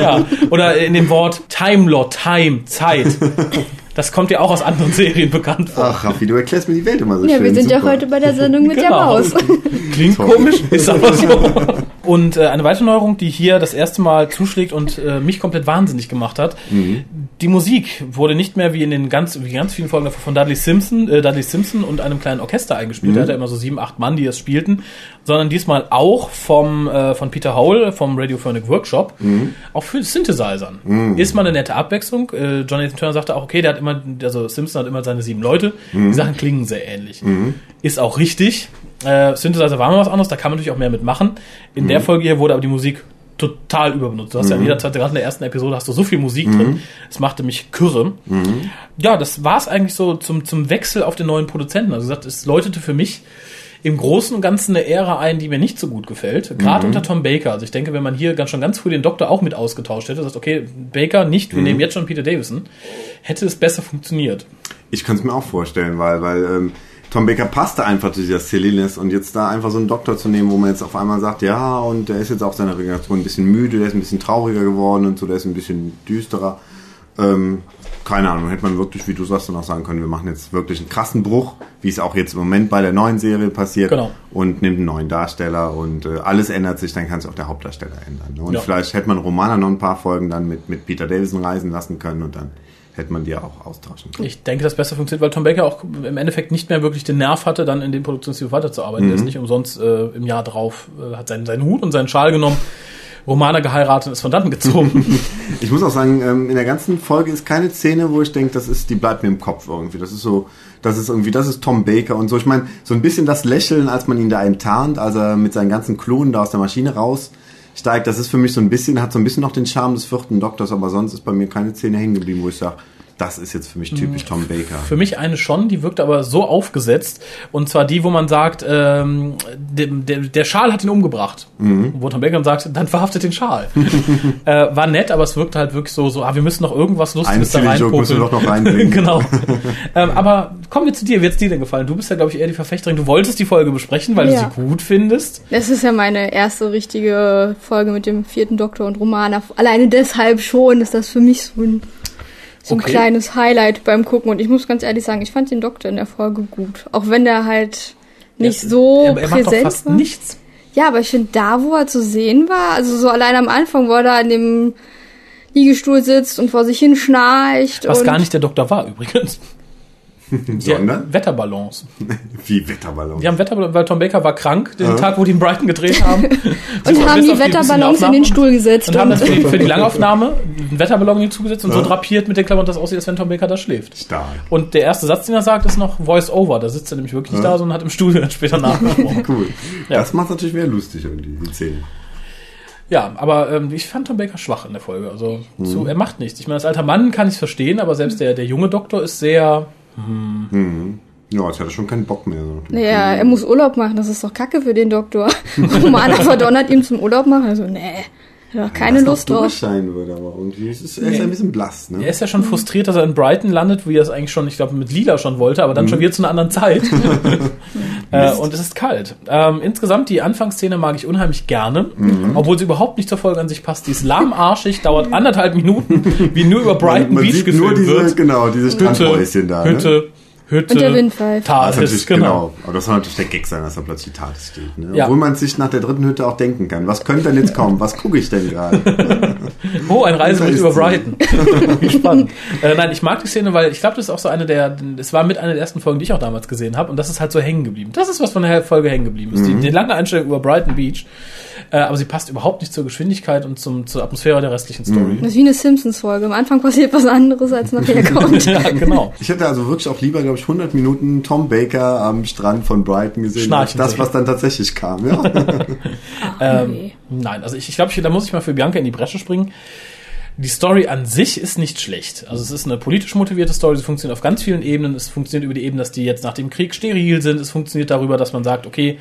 ja. Oder in dem Wort Time Lord, Time, Zeit. Das kommt dir auch aus anderen Serien bekannt vor. Ach, Raffi, du erklärst mir die Welt immer so Ja, schön. wir sind ja Super. heute bei der Sendung mit der Genau. Maus. Klingt Toll. komisch, ist aber so. Und äh, eine weitere Neuerung, die hier das erste Mal zuschlägt und äh, mich komplett wahnsinnig gemacht hat, die Musik wurde nicht mehr wie in den ganz, wie ganz vielen Folgen von Dudley Simpson, äh, Dudley Simpson und einem kleinen Orchester eingespielt. Der hatte immer so sieben, acht Mann, die es spielten, sondern diesmal auch vom äh, von Peter Howell vom Radiophonic Workshop, auch für Synthesizern. Ist mal eine nette Abwechslung. Äh, Jonathan Turner sagte auch, okay, der hat immer, also Simpson hat immer seine sieben Leute. Die Sachen klingen sehr ähnlich. Ist auch richtig. Äh, Synthesizer war mal was anderes, da kann man natürlich auch mehr mitmachen. In der Folge hier wurde aber die Musik total überbenutzt. Du hast ja in jeder Zeit, gerade in der ersten Episode, hast du so viel Musik drin. Es machte mich kürre. Ja, das war es eigentlich so zum, zum Wechsel auf den neuen Produzenten. Also gesagt, es läutete für mich im Großen und Ganzen eine Ära ein, die mir nicht so gut gefällt. Gerade unter Tom Baker. Also ich denke, wenn man hier ganz schon ganz früh den Doktor auch mit ausgetauscht hätte, sagt, okay, Baker nicht, wir nehmen jetzt schon Peter Davison, hätte es besser funktioniert. Ich kann es mir auch vorstellen, weil, weil ähm, Tom Baker passte einfach zu dieser Silliness und jetzt da einfach so einen Doktor zu nehmen, wo man jetzt auf einmal sagt, ja, und der ist jetzt auch seiner Regeneration ein bisschen müde, der ist ein bisschen trauriger geworden und so, der ist ein bisschen düsterer. Ähm, keine Ahnung, hätte man wirklich, wie du sagst, dann auch sagen können, wir machen jetzt wirklich einen krassen Bruch, wie es auch jetzt im Moment bei der neuen Serie passiert Genau. und nimmt einen neuen Darsteller und äh, alles ändert sich, dann kann es auch der Hauptdarsteller ändern. Ne? Und Ja. vielleicht hätte man Romana noch ein paar Folgen dann mit, mit Peter Davison reisen lassen können und dann hätte man die auch austauschen können. Ich denke, das besser funktioniert, weil Tom Baker auch im Endeffekt nicht mehr wirklich den Nerv hatte, dann in dem Produktionsstil weiterzuarbeiten. Der ist nicht umsonst äh, im Jahr drauf, äh, hat seinen, seinen Hut und seinen Schal genommen, Romana geheiratet und ist von dann gezogen. Ich muss auch sagen, ähm, in der ganzen Folge ist keine Szene, wo ich denke, das ist, die bleibt mir im Kopf irgendwie. Das ist so, das ist irgendwie, das ist Tom Baker und so. Ich meine, so ein bisschen das Lächeln, als man ihn da enttarnt, als er mit seinen ganzen Klonen da aus der Maschine raus steigt. Das ist für mich so ein bisschen, hat so ein bisschen noch den Charme des vierten Doktors, aber sonst ist bei mir keine Szene hängen geblieben, wo ich sage, das ist jetzt für mich typisch Tom Baker. Für mich eine schon, die wirkt aber so aufgesetzt. Und zwar die, wo man sagt, ähm, der, der, der Schal hat ihn umgebracht. Mhm. Wo Tom Baker dann sagt, dann verhaftet den Schal. äh, war nett, aber es wirkte halt wirklich so, so ah, wir müssen noch irgendwas Einen Lustiges da Silly Joke müssen wir doch noch reinbringen. genau. ähm, aber kommen wir zu dir. Wie hat's dir denn gefallen? Du bist ja, glaube ich, eher die Verfechterin. Du wolltest die Folge besprechen, weil Ja. du sie gut findest. Das ist ja meine erste richtige Folge mit dem vierten Doktor und Romana. Alleine deshalb schon ist das für mich so ein, so ein Okay. kleines Highlight beim Gucken. Und ich muss ganz ehrlich sagen, ich fand den Doktor in der Folge gut. Auch wenn der halt nicht Er- so er, er macht doch präsent fast war. nichts. Ja, aber ich finde, da, wo er zu sehen war, also so allein am Anfang, wo er da in dem Liegestuhl sitzt und vor sich hin schnarcht. Was gar nicht der Doktor war übrigens. Sondern? Wetterballons. Wie Wetterballon. Die haben Wetterballons, weil Tom Baker war krank, den Tag, wo die in Brighton gedreht haben. und Bis haben die Wetterballons in den. Stuhl gesetzt. Und haben Und, dann für die, für die Langaufnahme einen Wetterballon hinzugesetzt und so Ja. drapiert mit den Klammern, dass aussieht, als wenn Tom Baker da schläft. Stark. Und der erste Satz, den er sagt, ist noch Voice-Over. Da sitzt er nämlich wirklich nicht Ja. da, sondern hat im Studio dann später nachgesprochen. Cool. Ja. Das macht natürlich mehr lustig irgendwie, die Szene. ja, aber ähm, ich fand Tom Baker schwach in der Folge. Also zu, er macht nichts. Ich meine, als alter Mann kann ich es verstehen, aber selbst der, der junge Doktor ist sehr... Ja, jetzt hat er schon keinen Bock mehr. Naja, er muss Urlaub machen, das ist doch kacke für den Doktor. Romana verdonnert ihm zum Urlaub machen. Also, nee, doch keine Lust drauf. durchscheinen würde, aber irgendwie ist es, er ist ein bisschen blass, ne? Er ist ja schon frustriert, dass er in Brighton landet, wie er es eigentlich schon, ich glaube, mit Lila schon wollte, aber dann schon wieder zu einer anderen Zeit. äh, und es ist kalt. Ähm, insgesamt, die Anfangsszene mag ich unheimlich gerne, obwohl sie überhaupt nicht zur Folge an sich passt. Die ist lahmarschig, dauert anderthalb Minuten, wie nur über Brighton man Beach sieht nur gefilmt diese, wird. genau, diese Strandhäuschen da. Ne? Hütte, Und der Wind pfeift. Das ist TARDIS, natürlich, genau. genau. Aber das soll natürlich der Gag sein, dass da plötzlich TARDIS steht. Ne? Ja. Obwohl man sich nach der dritten Hütte auch denken kann. Was könnte denn jetzt kommen? Was gucke ich denn gerade? Oh, ein Reisebericht über. Brighton. Wie spannend. äh, nein, ich mag die Szene, weil ich glaube, das ist auch so eine der, es war mit einer der ersten Folgen, die ich auch damals gesehen habe, und das ist halt so hängen geblieben. Das ist was von der Folge hängen geblieben ist. Die, die lange Einstellung über Brighton Beach, äh, aber sie passt überhaupt nicht zur Geschwindigkeit und zum, zur Atmosphäre der restlichen Story. Das ist wie eine Simpsons-Folge. Am Anfang passiert was anderes, als nachher kommt. ja, genau. Ich hätte also wirklich auch lieber, glaube ich, 100 Minuten Tom Baker am Strand von Brighton gesehen, als das, was dann tatsächlich kam. Ja. Ähm, nee. Nein, also ich, ich glaube, da muss ich mal für Bianca in die Bresche springen. Die Story an sich ist nicht schlecht. Also es ist eine politisch motivierte Story, sie funktioniert auf ganz vielen Ebenen. Es funktioniert über die Ebene, dass die jetzt nach dem Krieg steril sind. Es funktioniert darüber, dass man sagt, okay,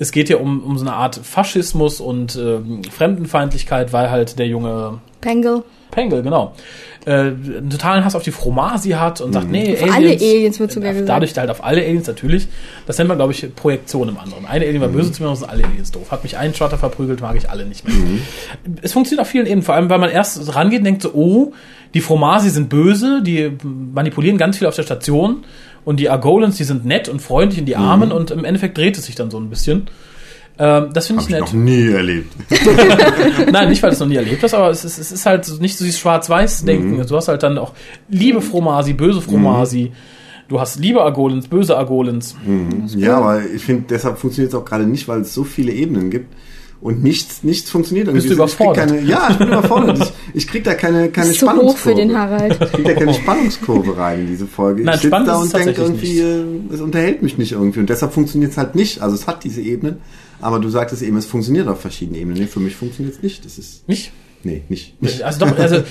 es geht hier um, um so eine Art Faschismus und ähm, Fremdenfeindlichkeit, weil halt der junge Pengel. Pengel, genau, äh, einen totalen Hass auf die Fromasi hat und sagt, nee, Auf alle Aliens wird sogar gesagt. Dadurch halt auf alle Aliens natürlich. Das nennt man, glaube ich, Projektion im anderen. Eine Alien war böse zu mir, sind alle Aliens doof. Hat mich ein Charter verprügelt, mag ich alle nicht mehr. Es funktioniert auf vielen Ebenen, vor allem, weil man erst rangeht und denkt so, oh, die Fromasi sind böse, die manipulieren ganz viel auf der Station und die Argolans, die sind nett und freundlich in die Armen und im Endeffekt dreht es sich dann so ein bisschen. Ähm, das finde ich ich nett. noch nie erlebt. Nein, nicht, weil du es noch nie erlebt hast, aber es ist, es ist halt nicht so dieses Schwarz-Weiß-Denken. Mhm. Du hast halt dann auch liebe Fromasi, böse Fromasi. Du hast liebe Argolens, böse Argolens. Ja, aber ich finde, deshalb funktioniert es auch gerade nicht, weil es so viele Ebenen gibt. Und nichts, nichts funktioniert. Bist du Ich krieg überfordert? Keine, ja, ich bin überfordert. Ich, ich krieg da keine, keine ist zu hoch für Spannungskurve. den Harald. Ich krieg da keine Spannungskurve rein in diese Folge. Nein, ich sitze spannend da und denke tatsächlich irgendwie, äh, es unterhält mich nicht irgendwie. Und deshalb funktioniert es halt nicht. Also es hat diese Ebenen, aber du sagtest eben, es funktioniert auf verschiedenen Ebenen. Nee, für mich funktioniert es nicht. Das ist, Nicht? Nee, nicht. nicht. Also doch, also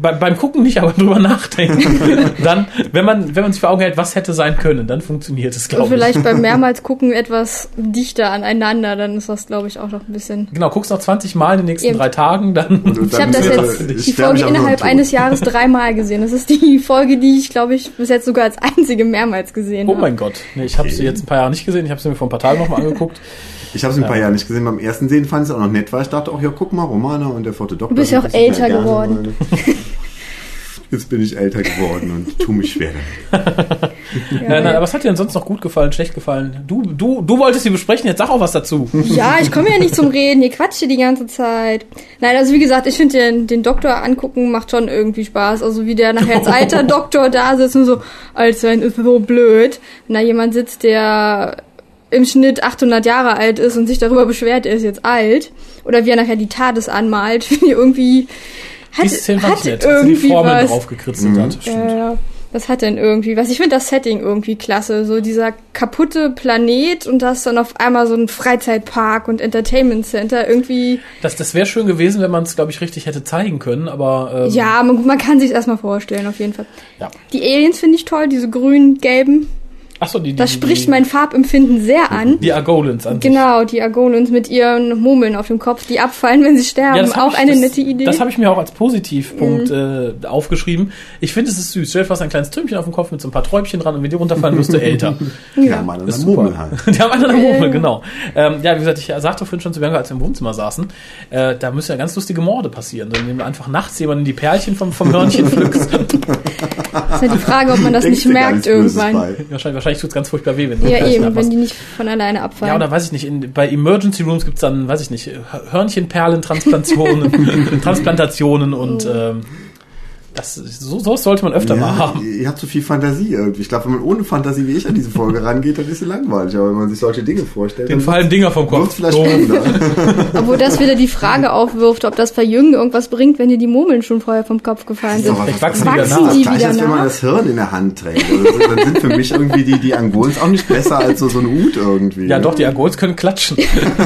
bei, beim Gucken nicht, aber drüber nachdenken. dann, wenn man, wenn man sich vor Augen hält, was hätte sein können, dann funktioniert es, glaube ich. vielleicht beim mehrmals gucken etwas dichter aneinander, dann ist das, glaube ich, auch noch ein bisschen. Genau, guckst noch 20 Mal in den nächsten Eben. drei Tagen, dann. Und Ich habe dann, das jetzt ich die Folge innerhalb eines Jahres dreimal gesehen. Das ist die Folge, die ich, glaube ich, bis jetzt sogar als einzige mehrmals gesehen Oh habe. mein Gott. Nee, ich habe sie jetzt ein paar Jahre nicht gesehen, ich habe sie mir vor ein paar Tagen nochmal angeguckt. Ich habe es in ein paar Jahren nicht gesehen. Beim ersten Sehen fand ich es auch noch nett, weil ich dachte auch, ja, guck mal, Romana und der vierte Doktor. Du bist ja auch älter geworden. Jetzt bin ich älter geworden und tu mich schwer damit. Nein, nein, aber was hat dir denn sonst noch gut gefallen, schlecht gefallen? Du, du, du wolltest sie besprechen, jetzt sag auch was dazu. Ja, ich komme ja nicht zum Reden, ihr quatscht hier die ganze Zeit. Nein, also wie gesagt, ich finde den, den Doktor angucken macht schon irgendwie Spaß. Also wie der nachher als alter Doktor da sitzt und so, alt sein ist so blöd. Wenn da jemand sitzt, der im Schnitt 800 Jahre alt ist und sich darüber beschwert, er ist jetzt alt. Oder wie er nachher die TARDIS anmalt, finde ich irgendwie, hat, fand hat nett, als sie die irgendwie Formel was. draufgekritzelt hat. Stimmt. Ja, ja. das hat dann irgendwie, was ich finde das Setting irgendwie klasse, so dieser kaputte Planet und das dann auf einmal so ein Freizeitpark und Entertainment Center irgendwie. Das, das wäre schön gewesen, wenn man es, glaube ich, richtig hätte zeigen können, aber ähm, Ja, man, man kann sich erstmal vorstellen, auf jeden Fall. Ja. Die Aliens finde ich toll, diese grün-gelben. So, die, die, Das spricht die, mein Farbempfinden sehr an. die Argolans an sich. Genau, die Argonens mit ihren Murmeln auf dem Kopf, die abfallen, wenn sie sterben. Ja, das auch ich, eine das, nette Idee. Mhm. Das habe ich mir auch als Positivpunkt äh, aufgeschrieben. Ich finde, es ist süß. Stell dir vor, ein kleines Türmchen auf dem Kopf mit so ein paar Träubchen dran und wenn die runterfallen, wirst du älter. Ja, mal Ist eine super. Murmel halt. Die haben eine Murmel, genau. Ähm, ja, wie gesagt, ich sagte vorhin schon zu Bianca, als wir im Wohnzimmer saßen, äh, da müssen ja ganz lustige Morde passieren, indem du einfach nachts jemanden die Perlchen vom, vom Hörnchen pflückst. ist ja die Frage, ob man das Denkst nicht merkt irgendwann. bei. wahrscheinlich wahrscheinlich tut's ganz furchtbar weh, wenn du Ja, eben, wenn die nicht von alleine abfallen. Ja, oder weiß ich nicht, in, bei Emergency Rooms gibt's dann, weiß ich nicht, Hörnchenperlen-Transplantationen Transplantationen und ähm, das, so, so sollte man öfter mal haben. ihr habt so viel Fantasie irgendwie. Ich glaube, wenn man ohne Fantasie wie ich an diese Folge rangeht, dann ist sie langweilig. Aber wenn man sich solche Dinge vorstellt, Den dann fallen Dinger vom Kopf. vielleicht. Obwohl das wieder die Frage aufwirft, ob das Verjüngen irgendwas bringt, wenn dir die Murmeln schon vorher vom Kopf gefallen sind. Was- wachsen was- die wieder nach. das Die gleiche, wieder als wenn man nach. das Hirn in der Hand trägt. Also, so, dann sind für mich irgendwie die, die Angolens auch nicht besser als so, so ein Hut irgendwie. Ja, doch, die Argols können klatschen.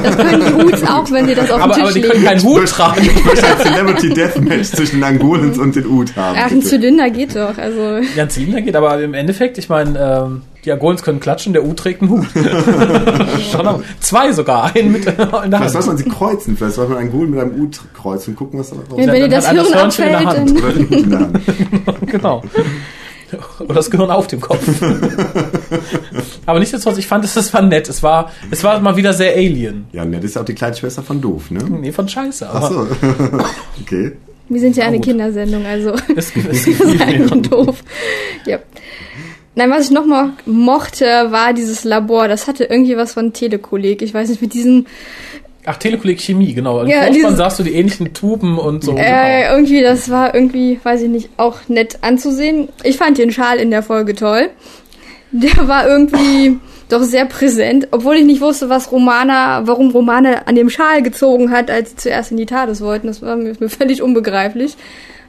Das können die Uts auch, wenn sie das auf aber, den aber Tisch die können legen. keinen Hut tragen. Ich möchte ein Celebrity Deathmatch zwischen den Angolens und den Ut haben. Ach, ein bitte. Zylinder geht doch. Also Ja, ein Zylinder geht, aber im Endeffekt, ich meine, ähm, die Argolens können klatschen, der U trägt einen Hut. Schon auch. Zwei sogar, einen mit in der Vielleicht Hand. sollte man sie kreuzen. Vielleicht sollte man einen Angolen mit einem Ut kreuzen und gucken, was da rauskommt. wenn, wenn dir dann das Hirn Hörnchen in der abfällt, Hand. in der Hand. Genau. Oder das Gehirn auf dem Kopf. aber nichtsdestotrotz, ich fand es, das war nett. Es war, es war mal wieder sehr Alien. Ja, ne, das ist ja auch die kleine Schwester von Doof, ne? Nee, von Scheiße. Aber Ach so. okay. Wir sind ja eine gut. Kindersendung, also es, es, sei nur doof. Ja. Nein, was ich noch mal mochte, war dieses Labor. Das hatte irgendwie was von Telekolleg. Ich weiß nicht, mit diesen Ach, Telekolleg Chemie, genau. Im Ja, Vorspann sahst du die ähnlichen Tuben und so. genau. Äh, irgendwie, das war irgendwie, weiß ich nicht, auch nett anzusehen. Ich fand den Schal in der Folge toll. Der war irgendwie doch sehr präsent, obwohl ich nicht wusste, was Romana, warum Romana an dem Schal gezogen hat, als sie zuerst in die TARDIS wollten. Das war mir, völlig unbegreiflich,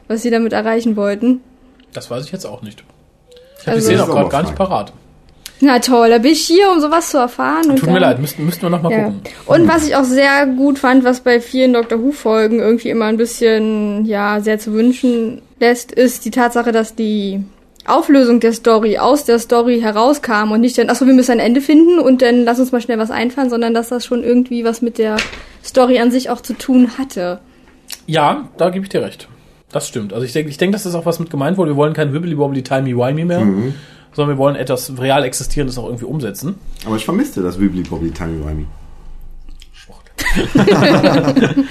was sie damit erreichen wollten. Das weiß ich jetzt auch nicht. Ich habe Also- die Szene auch gerade gar nicht parat. Na toll, da bin ich hier, um sowas zu erfahren. und Tut mir dann- leid, müssten, müssten wir noch mal Ja. gucken. Und was ich auch sehr gut fand, was bei vielen Doctor Who Folgen irgendwie immer ein bisschen, ja, sehr zu wünschen lässt, ist die Tatsache, dass die Auflösung der Story aus der Story herauskam und nicht dann, achso, wir müssen ein Ende finden und dann lass uns mal schnell was einfallen, sondern dass das schon irgendwie was mit der Story an sich auch zu tun hatte. Ja, da gebe ich dir recht. Das stimmt. Also ich denke, ich denke, dass das auch was mit gemeint wurde. Wir wollen kein Wibbly-Wobbly Timey-Wimey mehr, Mhm. sondern wir wollen etwas real Existierendes auch irgendwie umsetzen. Aber ich vermisste das Wibbly Bobbly Timey Wimey.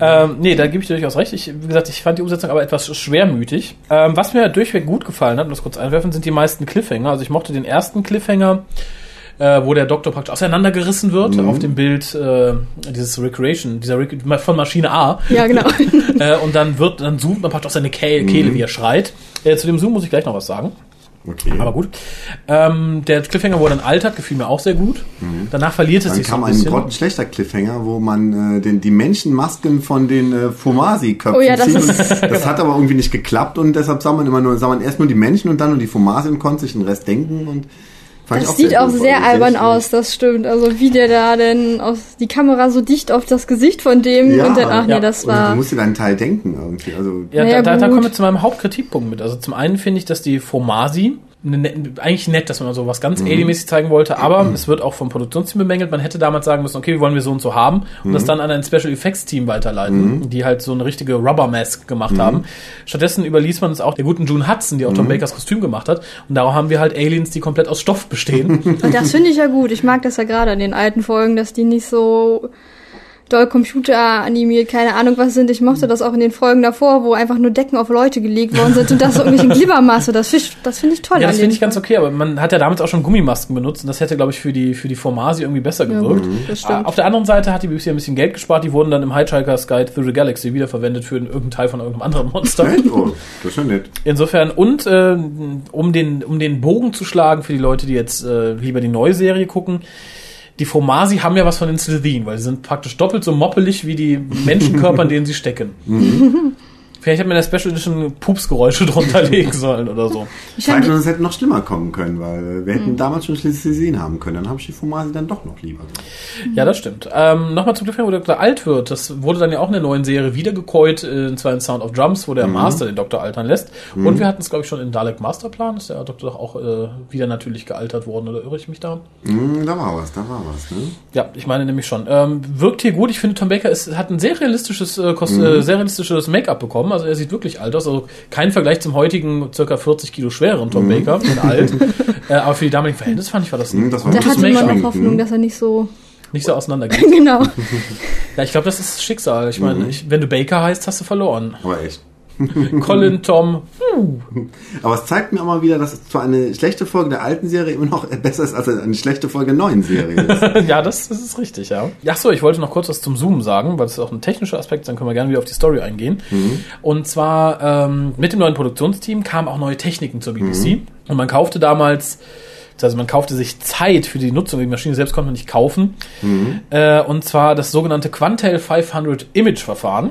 Ähm, nee, da gebe ich dir durchaus recht. Ich, wie gesagt, ich fand die Umsetzung aber etwas schwermütig. Ähm, was mir durchweg gut gefallen hat, um das kurz einwerfen, sind die meisten Cliffhanger. Also ich mochte den ersten Cliffhanger, äh, wo der Doktor praktisch auseinandergerissen wird auf dem Bild äh, dieses Recreation, dieser Rec von Maschine A. Ja, genau. äh, und dann wird, dann zoomt man praktisch auf seine Kehle, Kehle wie er schreit. Äh, zu dem Zoom muss ich gleich noch was sagen. Okay. Aber gut. Ähm, der Cliffhanger, wo er dann altert, gefiel mir auch sehr gut. Danach verliert es Dann sich so kam ein grottenschlechter Cliffhanger, wo man äh, den, die Menschenmasken von den äh, Fumasi-Köpfen Oh ja, das zieht. ist- das hat aber irgendwie nicht geklappt und deshalb sah man immer nur, sah man erst nur die Menschen und dann nur die Fumasi und konnte sich den Rest denken und fand ich Das sieht auch sehr albern schwierig. aus, das stimmt. Also wie der da denn aus die Kamera so dicht auf das Gesicht von dem Ja, und dann, ach nee, ja. das Und du war. musst dir deinen Teil denken irgendwie. Also Ja, Naja, da, da, da kommen wir zu meinem Hauptkritikpunkt mit. Also zum einen finde ich, dass die Formasi ne, ne, eigentlich nett, dass man so was ganz Alien-mäßig zeigen wollte, aber es wird auch vom Produktionsteam bemängelt. Man hätte damals sagen müssen, okay, wie wollen wir so und so haben und das dann an ein Special Effects Team weiterleiten, die halt so eine richtige Rubber Mask gemacht haben. Stattdessen überließ man es auch der guten June Hudson, die auch Tom Bakers Kostüm gemacht hat. Und darum haben wir halt Aliens, die komplett aus Stoff bestehen. Und das finde ich ja gut. Ich mag das ja gerade an den alten Folgen, dass die nicht so doll Computer animiert, keine Ahnung was sind. Ich mochte das auch in den Folgen davor, wo einfach nur Decken auf Leute gelegt worden sind und das so irgendwelche Glibbermasse. Das, find ich- das finde ich toll. Ja, das finde ich ganz okay, aber man hat ja damals auch schon Gummimasken benutzt und das hätte, glaube ich, für die, für die Formasi irgendwie besser gewirkt. das stimmt. Ah, Auf der anderen Seite hat die BBC ein bisschen Geld gespart, die wurden dann im Hitchhiker's Guide Through the Galaxy wiederverwendet für irgendeinen Teil von irgendeinem anderen Monster. Oh, das ist ja nett. Insofern, und äh, um, den, um den Bogen zu schlagen für die Leute, die jetzt äh, lieber die neue Serie gucken, die Formasi haben ja was von den Slytherin, weil sie sind praktisch doppelt so moppelig wie die Menschenkörper, in denen sie stecken. Vielleicht hätte man in der Special Edition Pupsgeräusche drunter legen sollen oder so. Ich fand es hätte noch schlimmer kommen können, weil wir hätten damals schon schließlich gesehen haben können. Dann habe ich die Formasi dann doch noch lieber. Ja, das stimmt. Ähm, Nochmal zum Cliffhanger, wo der Doktor alt wird. Das wurde dann ja auch in der neuen Serie wiedergekäut, äh, und zwar in Sound of Drums, wo der Master den Doktor altern lässt. Und wir hatten es, glaube ich, schon in Dalek Masterplan. Ist der Doktor doch auch äh, wieder natürlich gealtert worden, oder irre ich mich da? Hm, da war was, da war was. Ne? Ja, ich meine nämlich schon. Ähm, wirkt hier gut. Ich finde, Tom Baker ist, hat ein sehr realistisches, äh, Kost, äh, sehr realistisches Make-up bekommen. Also er sieht wirklich alt aus. Also kein Vergleich zum heutigen, circa 40 Kilo schwereren Tom Baker, in alt. äh, aber für die damaligen Verhältnisse fand ich, war das ein Hm, das war da gutes hatte man Make-up. noch Hoffnung, dass er nicht so. Nicht so auseinandergeht. genau. Ja, ich glaube, das ist Schicksal. Ich meine, ich, wenn du Baker heißt, hast du verloren. Aber echt. Colin, Tom, Aber es zeigt mir auch mal wieder, dass zwar eine schlechte Folge der alten Serie immer noch besser ist als eine schlechte Folge der neuen Serie ist. ja, das, das ist richtig, ja. Ach so, ich wollte noch kurz was zum Zoom sagen, weil das ist auch ein technischer Aspekt, dann können wir gerne wieder auf die Story eingehen. Und zwar ähm, mit dem neuen Produktionsteam kamen auch neue Techniken zur BBC und man kaufte damals also man kaufte sich Zeit für die Nutzung. Die Maschine selbst konnte man nicht kaufen. Äh, und zwar das sogenannte Quantel 500 Image Verfahren.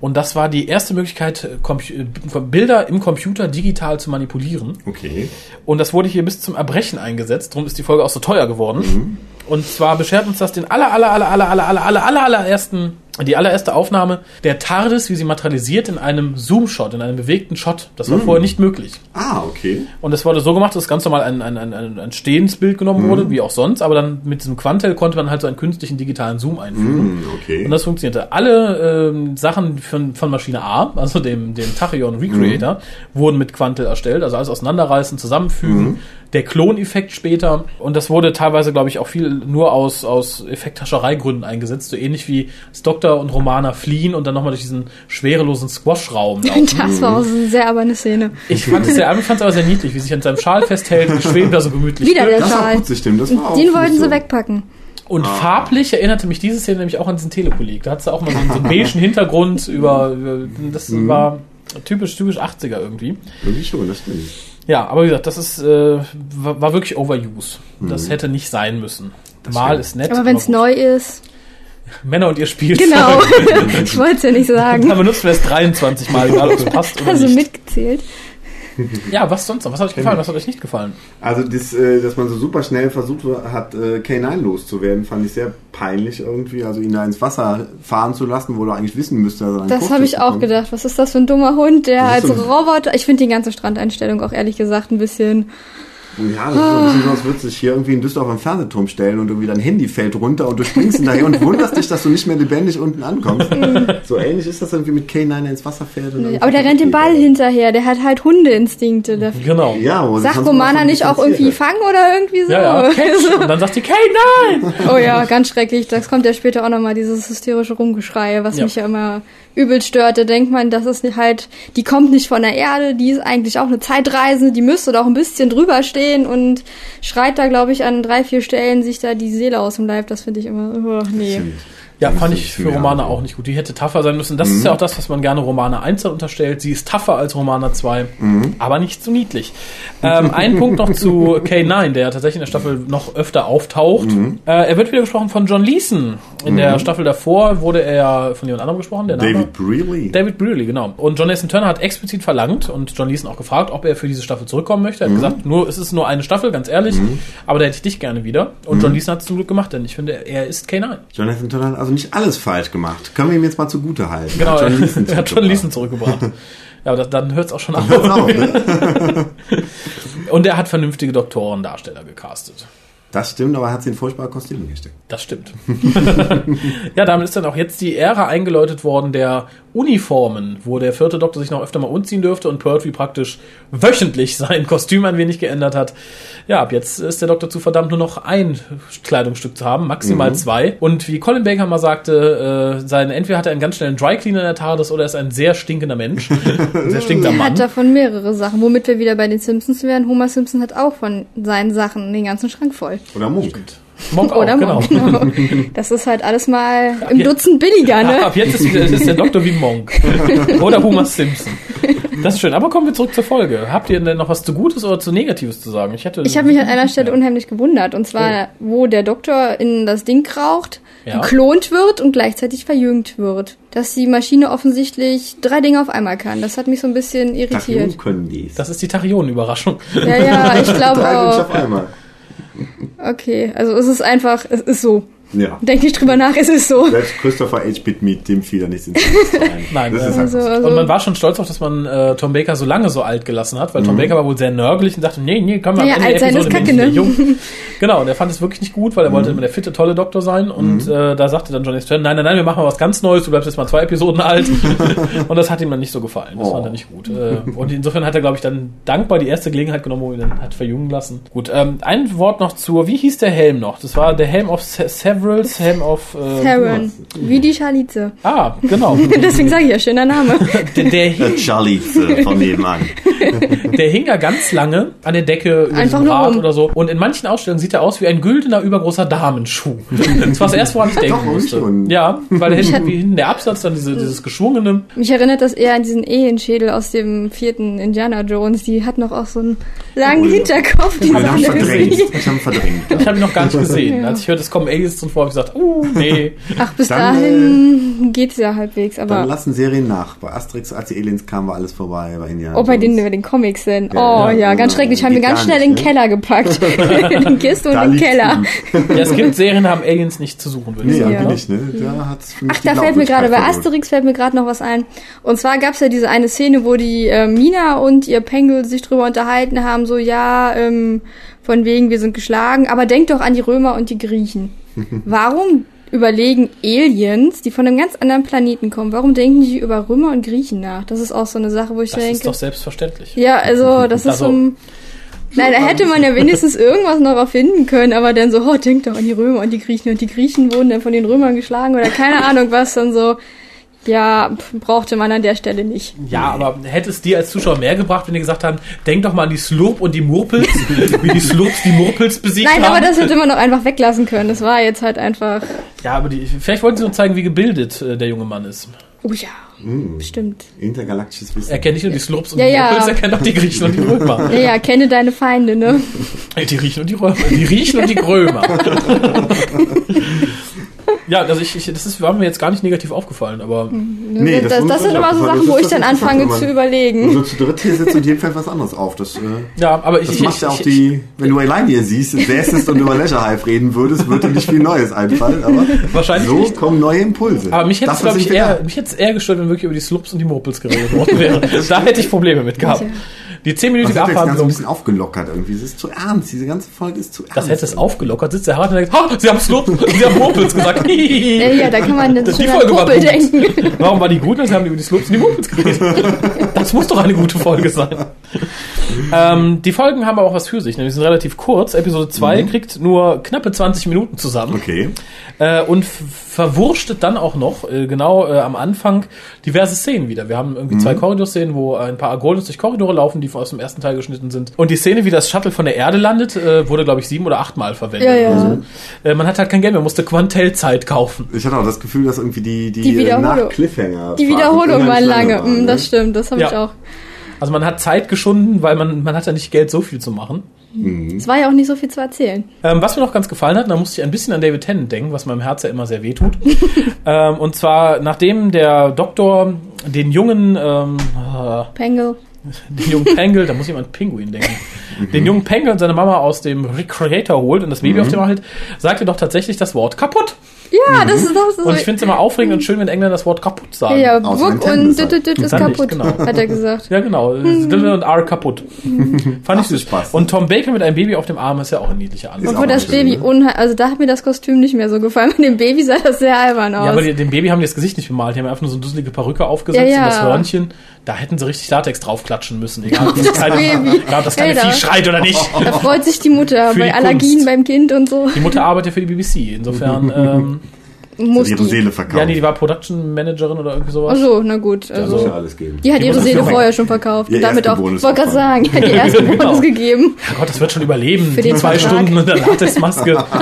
Und das war die erste Möglichkeit, Compu- äh, Bilder im Computer digital zu manipulieren. Okay. Und das wurde hier bis zum Erbrechen eingesetzt. Darum ist die Folge auch so teuer geworden. Und zwar beschert uns das den aller, aller, aller, aller, aller, aller, aller, aller, allerersten, die allererste Aufnahme der TARDIS, wie sie materialisiert in einem Zoom-Shot, in einem bewegten Shot. Das war vorher nicht möglich. Ah, okay. Und es wurde so gemacht, dass ganz normal ein, ein, ein, ein, stehendes Bild genommen wurde, wie auch sonst, aber dann mit diesem Quantel konnte man halt so einen künstlichen digitalen Zoom einfügen. Hm, okay. Und das funktionierte. Alle ähm, Sachen von, von Maschine A, also dem, dem Tachyon Recreator, wurden mit Quantel erstellt. Also alles auseinanderreißen, zusammenfügen. Der Kloneffekt später. Und das wurde teilweise, glaube ich, auch viel nur aus, aus Effekthaschereigründen eingesetzt. So ähnlich wie das Doktor und Romana fliehen und dann nochmal durch diesen schwerelosen Squash-Raum laufen. Das war auch so sehr aber eine Szene. Ich fand es sehr, ich fand es aber sehr niedlich, wie sich an seinem Schal festhält und schwebt da so gemütlich. Wieder der das war Schal. auch Den wollten so. sie wegpacken. Und farblich erinnerte mich diese Szene nämlich auch an diesen Telepolik. Da hat es auch mal so einen, so einen beigen Hintergrund über, über das war typisch, typisch 80er irgendwie. Irgendwie schon, das stimmt. Ja, aber wie gesagt, das ist, äh, war, war wirklich Overuse. Das hätte nicht sein müssen. Mal ist nett. Aber wenn es neu ist. Männer und ihr spielt. Genau. ich wollte es ja nicht Da sagen. benutzen wir es 23 Mal, egal ob es passt oder Also nicht. mitgezählt. Ja, was sonst noch? Was hat euch gefallen? Was hat euch nicht gefallen? Also, das, äh, dass man so super schnell versucht hat, äh, K9 loszuwerden, fand ich sehr peinlich irgendwie. Also ihn da ins Wasser fahren zu lassen, wo du eigentlich wissen müsste, dass er Das habe ich auch gedacht. Was ist das für ein dummer Hund, der als so Roboter. Ich finde die ganze Strandeinstellung auch ehrlich gesagt ein bisschen. Ja, das ist so ein bisschen so, als würdest du dich hier irgendwie in Düsseldorf am Fernsehturm stellen und irgendwie dein Handy fällt runter und du springst hinterher und wunderst dich, dass du nicht mehr lebendig unten ankommst. so ähnlich ist das irgendwie mit K9 der ins Wasser fährt. Aber der rennt den Ball hinterher. Der hat halt Hundeinstinkte. Der Genau. Ja, Sagt sonst Romana nicht auch irgendwie fangen oder irgendwie so? Ja, ja, catch. Und dann sagt die, Kay, nein! Oh ja, ganz schrecklich. Das kommt ja später auch nochmal, dieses hysterische Rumgeschrei, was Ja. mich ja immer übel stört. Da denkt man, das ist halt, die kommt nicht von der Erde, die ist eigentlich auch eine Zeitreisende, die müsste doch ein bisschen drüber stehen und schreit da, glaube ich, an drei, vier Stellen sich da die Seele aus dem Leib. Das finde ich immer, oh, nee. Stimmt. Ja, fand ich für Romana auch nicht gut. Die hätte tougher sein müssen. Das ist ja auch das, was man gerne Romana 1 unterstellt. Sie ist tougher als Romana 2, aber nicht so niedlich. Ähm, ein Punkt noch zu K9, der tatsächlich in der Staffel noch öfter auftaucht. Äh, er wird wieder gesprochen von John Leeson. In der Staffel davor wurde er von jemand anderem gesprochen. Der Name? David Brearley. David Brearley, genau. Und John Nathan Turner hat explizit verlangt und John Leeson auch gefragt, ob er für diese Staffel zurückkommen möchte. Er hat gesagt, nur, es ist nur eine Staffel, ganz ehrlich, aber da hätte ich dich gerne wieder. Und John Leeson hat es zum Glück gemacht, denn ich finde, er ist K9. Jonathan Turner hat also nicht alles falsch gemacht. Können wir ihm jetzt mal zugute halten. Genau, Hat John Leeson er hat John Leeson zurückgebracht. Ja, aber das, dann hört es auch schon auf. Auf, ne? Und er hat vernünftige Doktorendarsteller gecastet. Das stimmt, aber er hat sie in furchtbare Kostüme gesteckt. Das stimmt. ja, damit ist dann auch jetzt die Ära eingeläutet worden der Uniformen, wo der vierte Doktor sich noch öfter mal umziehen dürfte und Pertwee praktisch wöchentlich sein Kostüm ein wenig geändert hat. Ja, ab jetzt ist der Doktor zu verdammt, nur noch ein Kleidungsstück zu haben, maximal zwei. Und wie Colin Baker mal sagte, äh, sein, entweder hat er einen ganz schnellen Dry Cleaner in der TARDIS oder er ist ein sehr stinkender Mensch. ein sehr stinkender Er Mann. hat davon mehrere Sachen, womit wir wieder bei den Simpsons wären. Homer Simpson hat auch von seinen Sachen den ganzen Schrank voll. Oder Munk. Monk auch, Oder genau. Monk, genau. Das ist halt alles mal im ja. Dutzend billiger, Ab, ne? ab jetzt ist, wieder- ist der Doktor wie Monk. Oder Homer Simpson. Das ist schön. Aber kommen wir zurück zur Folge. Habt ihr denn noch was zu Gutes oder zu Negatives zu sagen? Ich, hätte, Ich habe mich an einer Stelle unheimlich gewundert. Und zwar, wo der Doktor in das Ding raucht, Ja. geklont wird und gleichzeitig verjüngt wird. Dass die Maschine offensichtlich drei Dinge auf einmal kann. Das hat mich so ein bisschen irritiert. Tachyon können dies. Das ist die Tachyonen-Überraschung. Ja, ja, ich glaube Drei Wünsche auch. auf einmal. Okay, also es ist einfach, es ist so. Ja. Denk nicht drüber nach, es ist so. Selbst Christopher H. Bit dem fiel da nichts ins. Nein, das äh, ist Also, einfach so. also Und man war schon stolz auf, dass man äh, Tom Baker so lange so alt gelassen hat, weil Tom Baker war wohl sehr nörgelig und dachte, nee, nee, komm mal Ja, am Ende alt der sein ist Episode Kacke, ne? jung. Genau, und er fand es wirklich nicht gut, weil er wollte immer der fitte, tolle Doktor sein und äh, da sagte dann Johnny Stern, nein, nein, nein, wir machen mal was ganz Neues, du bleibst jetzt mal zwei Episoden alt. und das hat ihm dann nicht so gefallen, das Oh. fand er nicht gut. Äh, und insofern hat er, glaube ich, dann dankbar die erste Gelegenheit genommen, wo er ihn dann hat verjüngen lassen. Gut, ähm, ein Wort noch zur, wie hieß der Helm noch? Das war der Helm of Se Severals, Helm of... Äh, Sharon. Wie die Schalize. Ah, genau. Deswegen sage ich ja, schöner Name. Der, der, hing, Der Charlize von nebenan. der hing ja ganz lange an der Decke über Einfach Rad rum. oder so. Und in manchen Ausstellungen sieht er aus wie ein güldener, übergroßer Damenschuh. Das war das erste, woran ich denken Doch, musste. Ja, weil hinten, wie hinten der Absatz, dann diese, dieses geschwungene. Mich erinnert das eher an diesen Ehenschädel aus dem vierten Indiana Jones. Die hat noch auch so einen langen Hinterkopf. Die verdrängt. Ich habe verdrängt. Ich habe ihn noch gar nicht gesehen. Als ich hörte, es kommen Aliens zum Vor, habe ich gesagt, uh, nee. Ach, bis Dann, dahin geht's ja halbwegs. Dann Aber lassen Serien nach. Bei Asterix, als die Aliens kamen, war alles vorbei. Bei Indiana oh, bei den, bei den Comics denn. Ja, Oh ja, ja, ganz schrecklich. Haben wir ganz schnell nicht, in den ne? Keller gepackt. in die Kiste und Da in den Keller. Ja, es gibt Serien, haben Aliens nicht zu suchen, würde ich Nee, sagen. Ja. eigentlich nicht, ne? Da hat's für mich Ach, da fällt mir gerade, bei Asterix fällt mir gerade noch was ein. Und zwar gab's ja diese eine Szene, wo die äh, Mina und ihr Pengel sich drüber unterhalten haben, so ja, ähm, von wegen, wir sind geschlagen, aber denkt doch an die Römer und die Griechen. Warum überlegen Aliens, die von einem ganz anderen Planeten kommen, warum denken die über Römer und Griechen nach? Das ist auch so eine Sache, wo ich Das denke. ist doch selbstverständlich. Ja, also das ist Also- so ein... Nein, da hätte man ja wenigstens irgendwas noch erfinden können, aber dann so, oh, denkt doch an die Römer und die Griechen und die Griechen wurden dann von den Römern geschlagen oder keine Ahnung was, dann so, ja, brauchte man an der Stelle nicht. Ja, aber hätte es dir als Zuschauer mehr gebracht, wenn die gesagt haben, denk doch mal an die Slurp und die Murpels, wie die Slurps die Murpels besiegt Nein, haben. aber das hätte man doch einfach weglassen können. Das war jetzt halt einfach, Ja, aber die, vielleicht wollten sie uns zeigen, wie gebildet äh, der junge Mann ist. oh ja, bestimmt. Intergalaktisches Wissen. Er kennt nicht nur die Slurps und Ja, die ja. Murpels, er kennt auch die Griechen und die Römer. Ja, ja, kenne deine Feinde, ne? Die Riechen und die Römer. Die Riechen und die Römer. ja, also ich, ich, das ist, war mir jetzt gar nicht negativ aufgefallen, aber Nee, das, das, wundert sind immer so Das Sachen, wo ich das dann anfange zu überlegen. So zu dritt hier sitzt und jedem fällt was anderes auf. Das, äh, ja, aber ich, das ich, macht ich, ja auch ich, die, wenn du allein hier siehst, säßest und über Leisure Hive reden würdest, würde dir nicht viel Neues einfallen, aber Wahrscheinlich so nicht. kommen neue Impulse. aber mich hätte es, glaube ich, eher, mich hätte es eher gestört, wenn wirklich über die Slurps und die Murpels geredet worden wäre. da hätte ich Probleme mit gehabt. Ja. Die Das zehnminütige hat jetzt ganz ein Abhandlung, bisschen aufgelockert irgendwie. Es ist zu ernst. Diese ganze Folge ist zu ernst. das hätte es aufgelockert, sitzt der Harald und denkt, ha, sie haben Slurps, sie haben Murpels gesagt. Ja, ja, da kann man Die schon an gut. denken. Warum war die gut? Sie haben über die Slurps und die Murpels geredet. Das muss doch eine gute Folge sein. Ähm, die Folgen haben aber auch was für sich. Ne? Die sind relativ kurz. Episode 2 kriegt nur knappe 20 Minuten zusammen. Okay. Äh, und verwurschtet dann auch noch, äh, genau äh, am Anfang, diverse Szenen wieder. Wir haben irgendwie zwei Korridorszenen, wo ein paar Argoldos durch Korridore laufen, die aus dem ersten Teil geschnitten sind. Und die Szene, wie das Shuttle von der Erde landet, äh, wurde, glaube ich, sieben oder achtmal verwendet. Ja, ja. Oder so. Äh, man hat halt kein Geld, man musste Quantel-Zeit kaufen. Ich hatte auch das Gefühl, dass irgendwie die, die, Die äh, Wiederholung. nach Cliffhanger. Die Wiederholung war lange. waren, Mm, ne? das stimmt, das habe Ja. ich auch. Also man hat Zeit geschunden, weil man, man hat ja nicht Geld, so viel zu machen. Es war ja auch nicht so viel zu erzählen. Ähm, was mir noch ganz gefallen hat, da musste ich ein bisschen an David Tennant denken, was meinem Herz ja immer sehr wehtut. ähm, und zwar, nachdem der Doktor den jungen, ähm, äh, Pengel. den jungen Pangel, da muss jemand Pinguin denken, den jungen Pangel und seine Mama aus dem Recreator holt und das Baby auf dem hält, sagt er doch tatsächlich das Wort kaputt. Ja, das ist doch so. Und ich finde es immer aufregend und schön, wenn Engländer das Wort kaputt sagen. ja, Nintendo und dit, dit, dit ist kaputt, genau. hat er gesagt. Ja, genau. Dille und R kaputt. Fand ich süß. Spaß. Und Tom Baker mit einem Baby auf dem Arm ist ja auch ein niedlicher Anblick. Ist Obwohl das Baby ne? unheimlich, also da hat mir das Kostüm nicht mehr so gefallen. Mit dem Baby sah das sehr albern aus. Ja, aber dem Baby haben die das Gesicht nicht bemalt. Die haben einfach nur so eine dusselige Perücke aufgesetzt Ja, ja. und das Hörnchen. Da hätten sie richtig Latex draufklatschen müssen. Egal, ob das kleine, egal, ob das kleine. Vieh schreit oder nicht. da freut sich die Mutter Für bei die Allergien Kunst. beim Kind und so. Die Mutter arbeitet ja für die BBC. Insofern, ähm, Muss ihre die. Seele verkauft. Ja, nee, die war Production Managerin oder irgendwie sowas. Ach so, na gut. Muss ja Also, alles geben. die hat Die ihre Seele vorher schon verkauft. Ihr Und damit auch, ist wollte gerade sagen, die hat ihr erste Genau. Bonus gegeben. Ja Gott, das wird schon überleben. Für die den zwei Vertrag. Stunden und dann Latexmaske.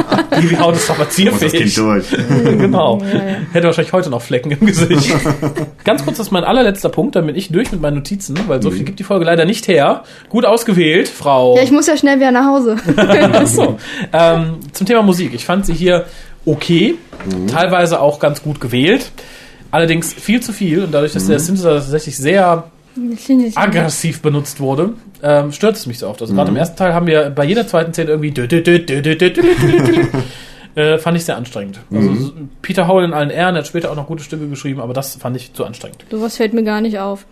Die Haut ist Muss das Kind strapazierfähig. durch. genau. Hätte wahrscheinlich heute noch Flecken im Gesicht. Ganz kurz, das ist mein allerletzter Punkt, dann bin ich durch mit meinen Notizen, weil so viel gibt die Folge leider nicht her. Gut ausgewählt, Frau. Ja, ich muss ja schnell wieder nach Hause. Ach so. ähm, zum Thema Musik. Ich fand sie hier okay, mhm. teilweise auch ganz gut gewählt, allerdings viel zu viel und dadurch, dass mhm. der Synthesizer tatsächlich sehr aggressiv benutzt wurde, ähm, stört es mich so oft. Also mhm. gerade im ersten Teil haben wir bei jeder zweiten Szene irgendwie äh, fand ich sehr anstrengend. Also mhm. Peter Howell in allen Ehren hat später auch noch gute Stimme geschrieben, aber das fand ich zu anstrengend. Sowas fällt mir gar nicht auf.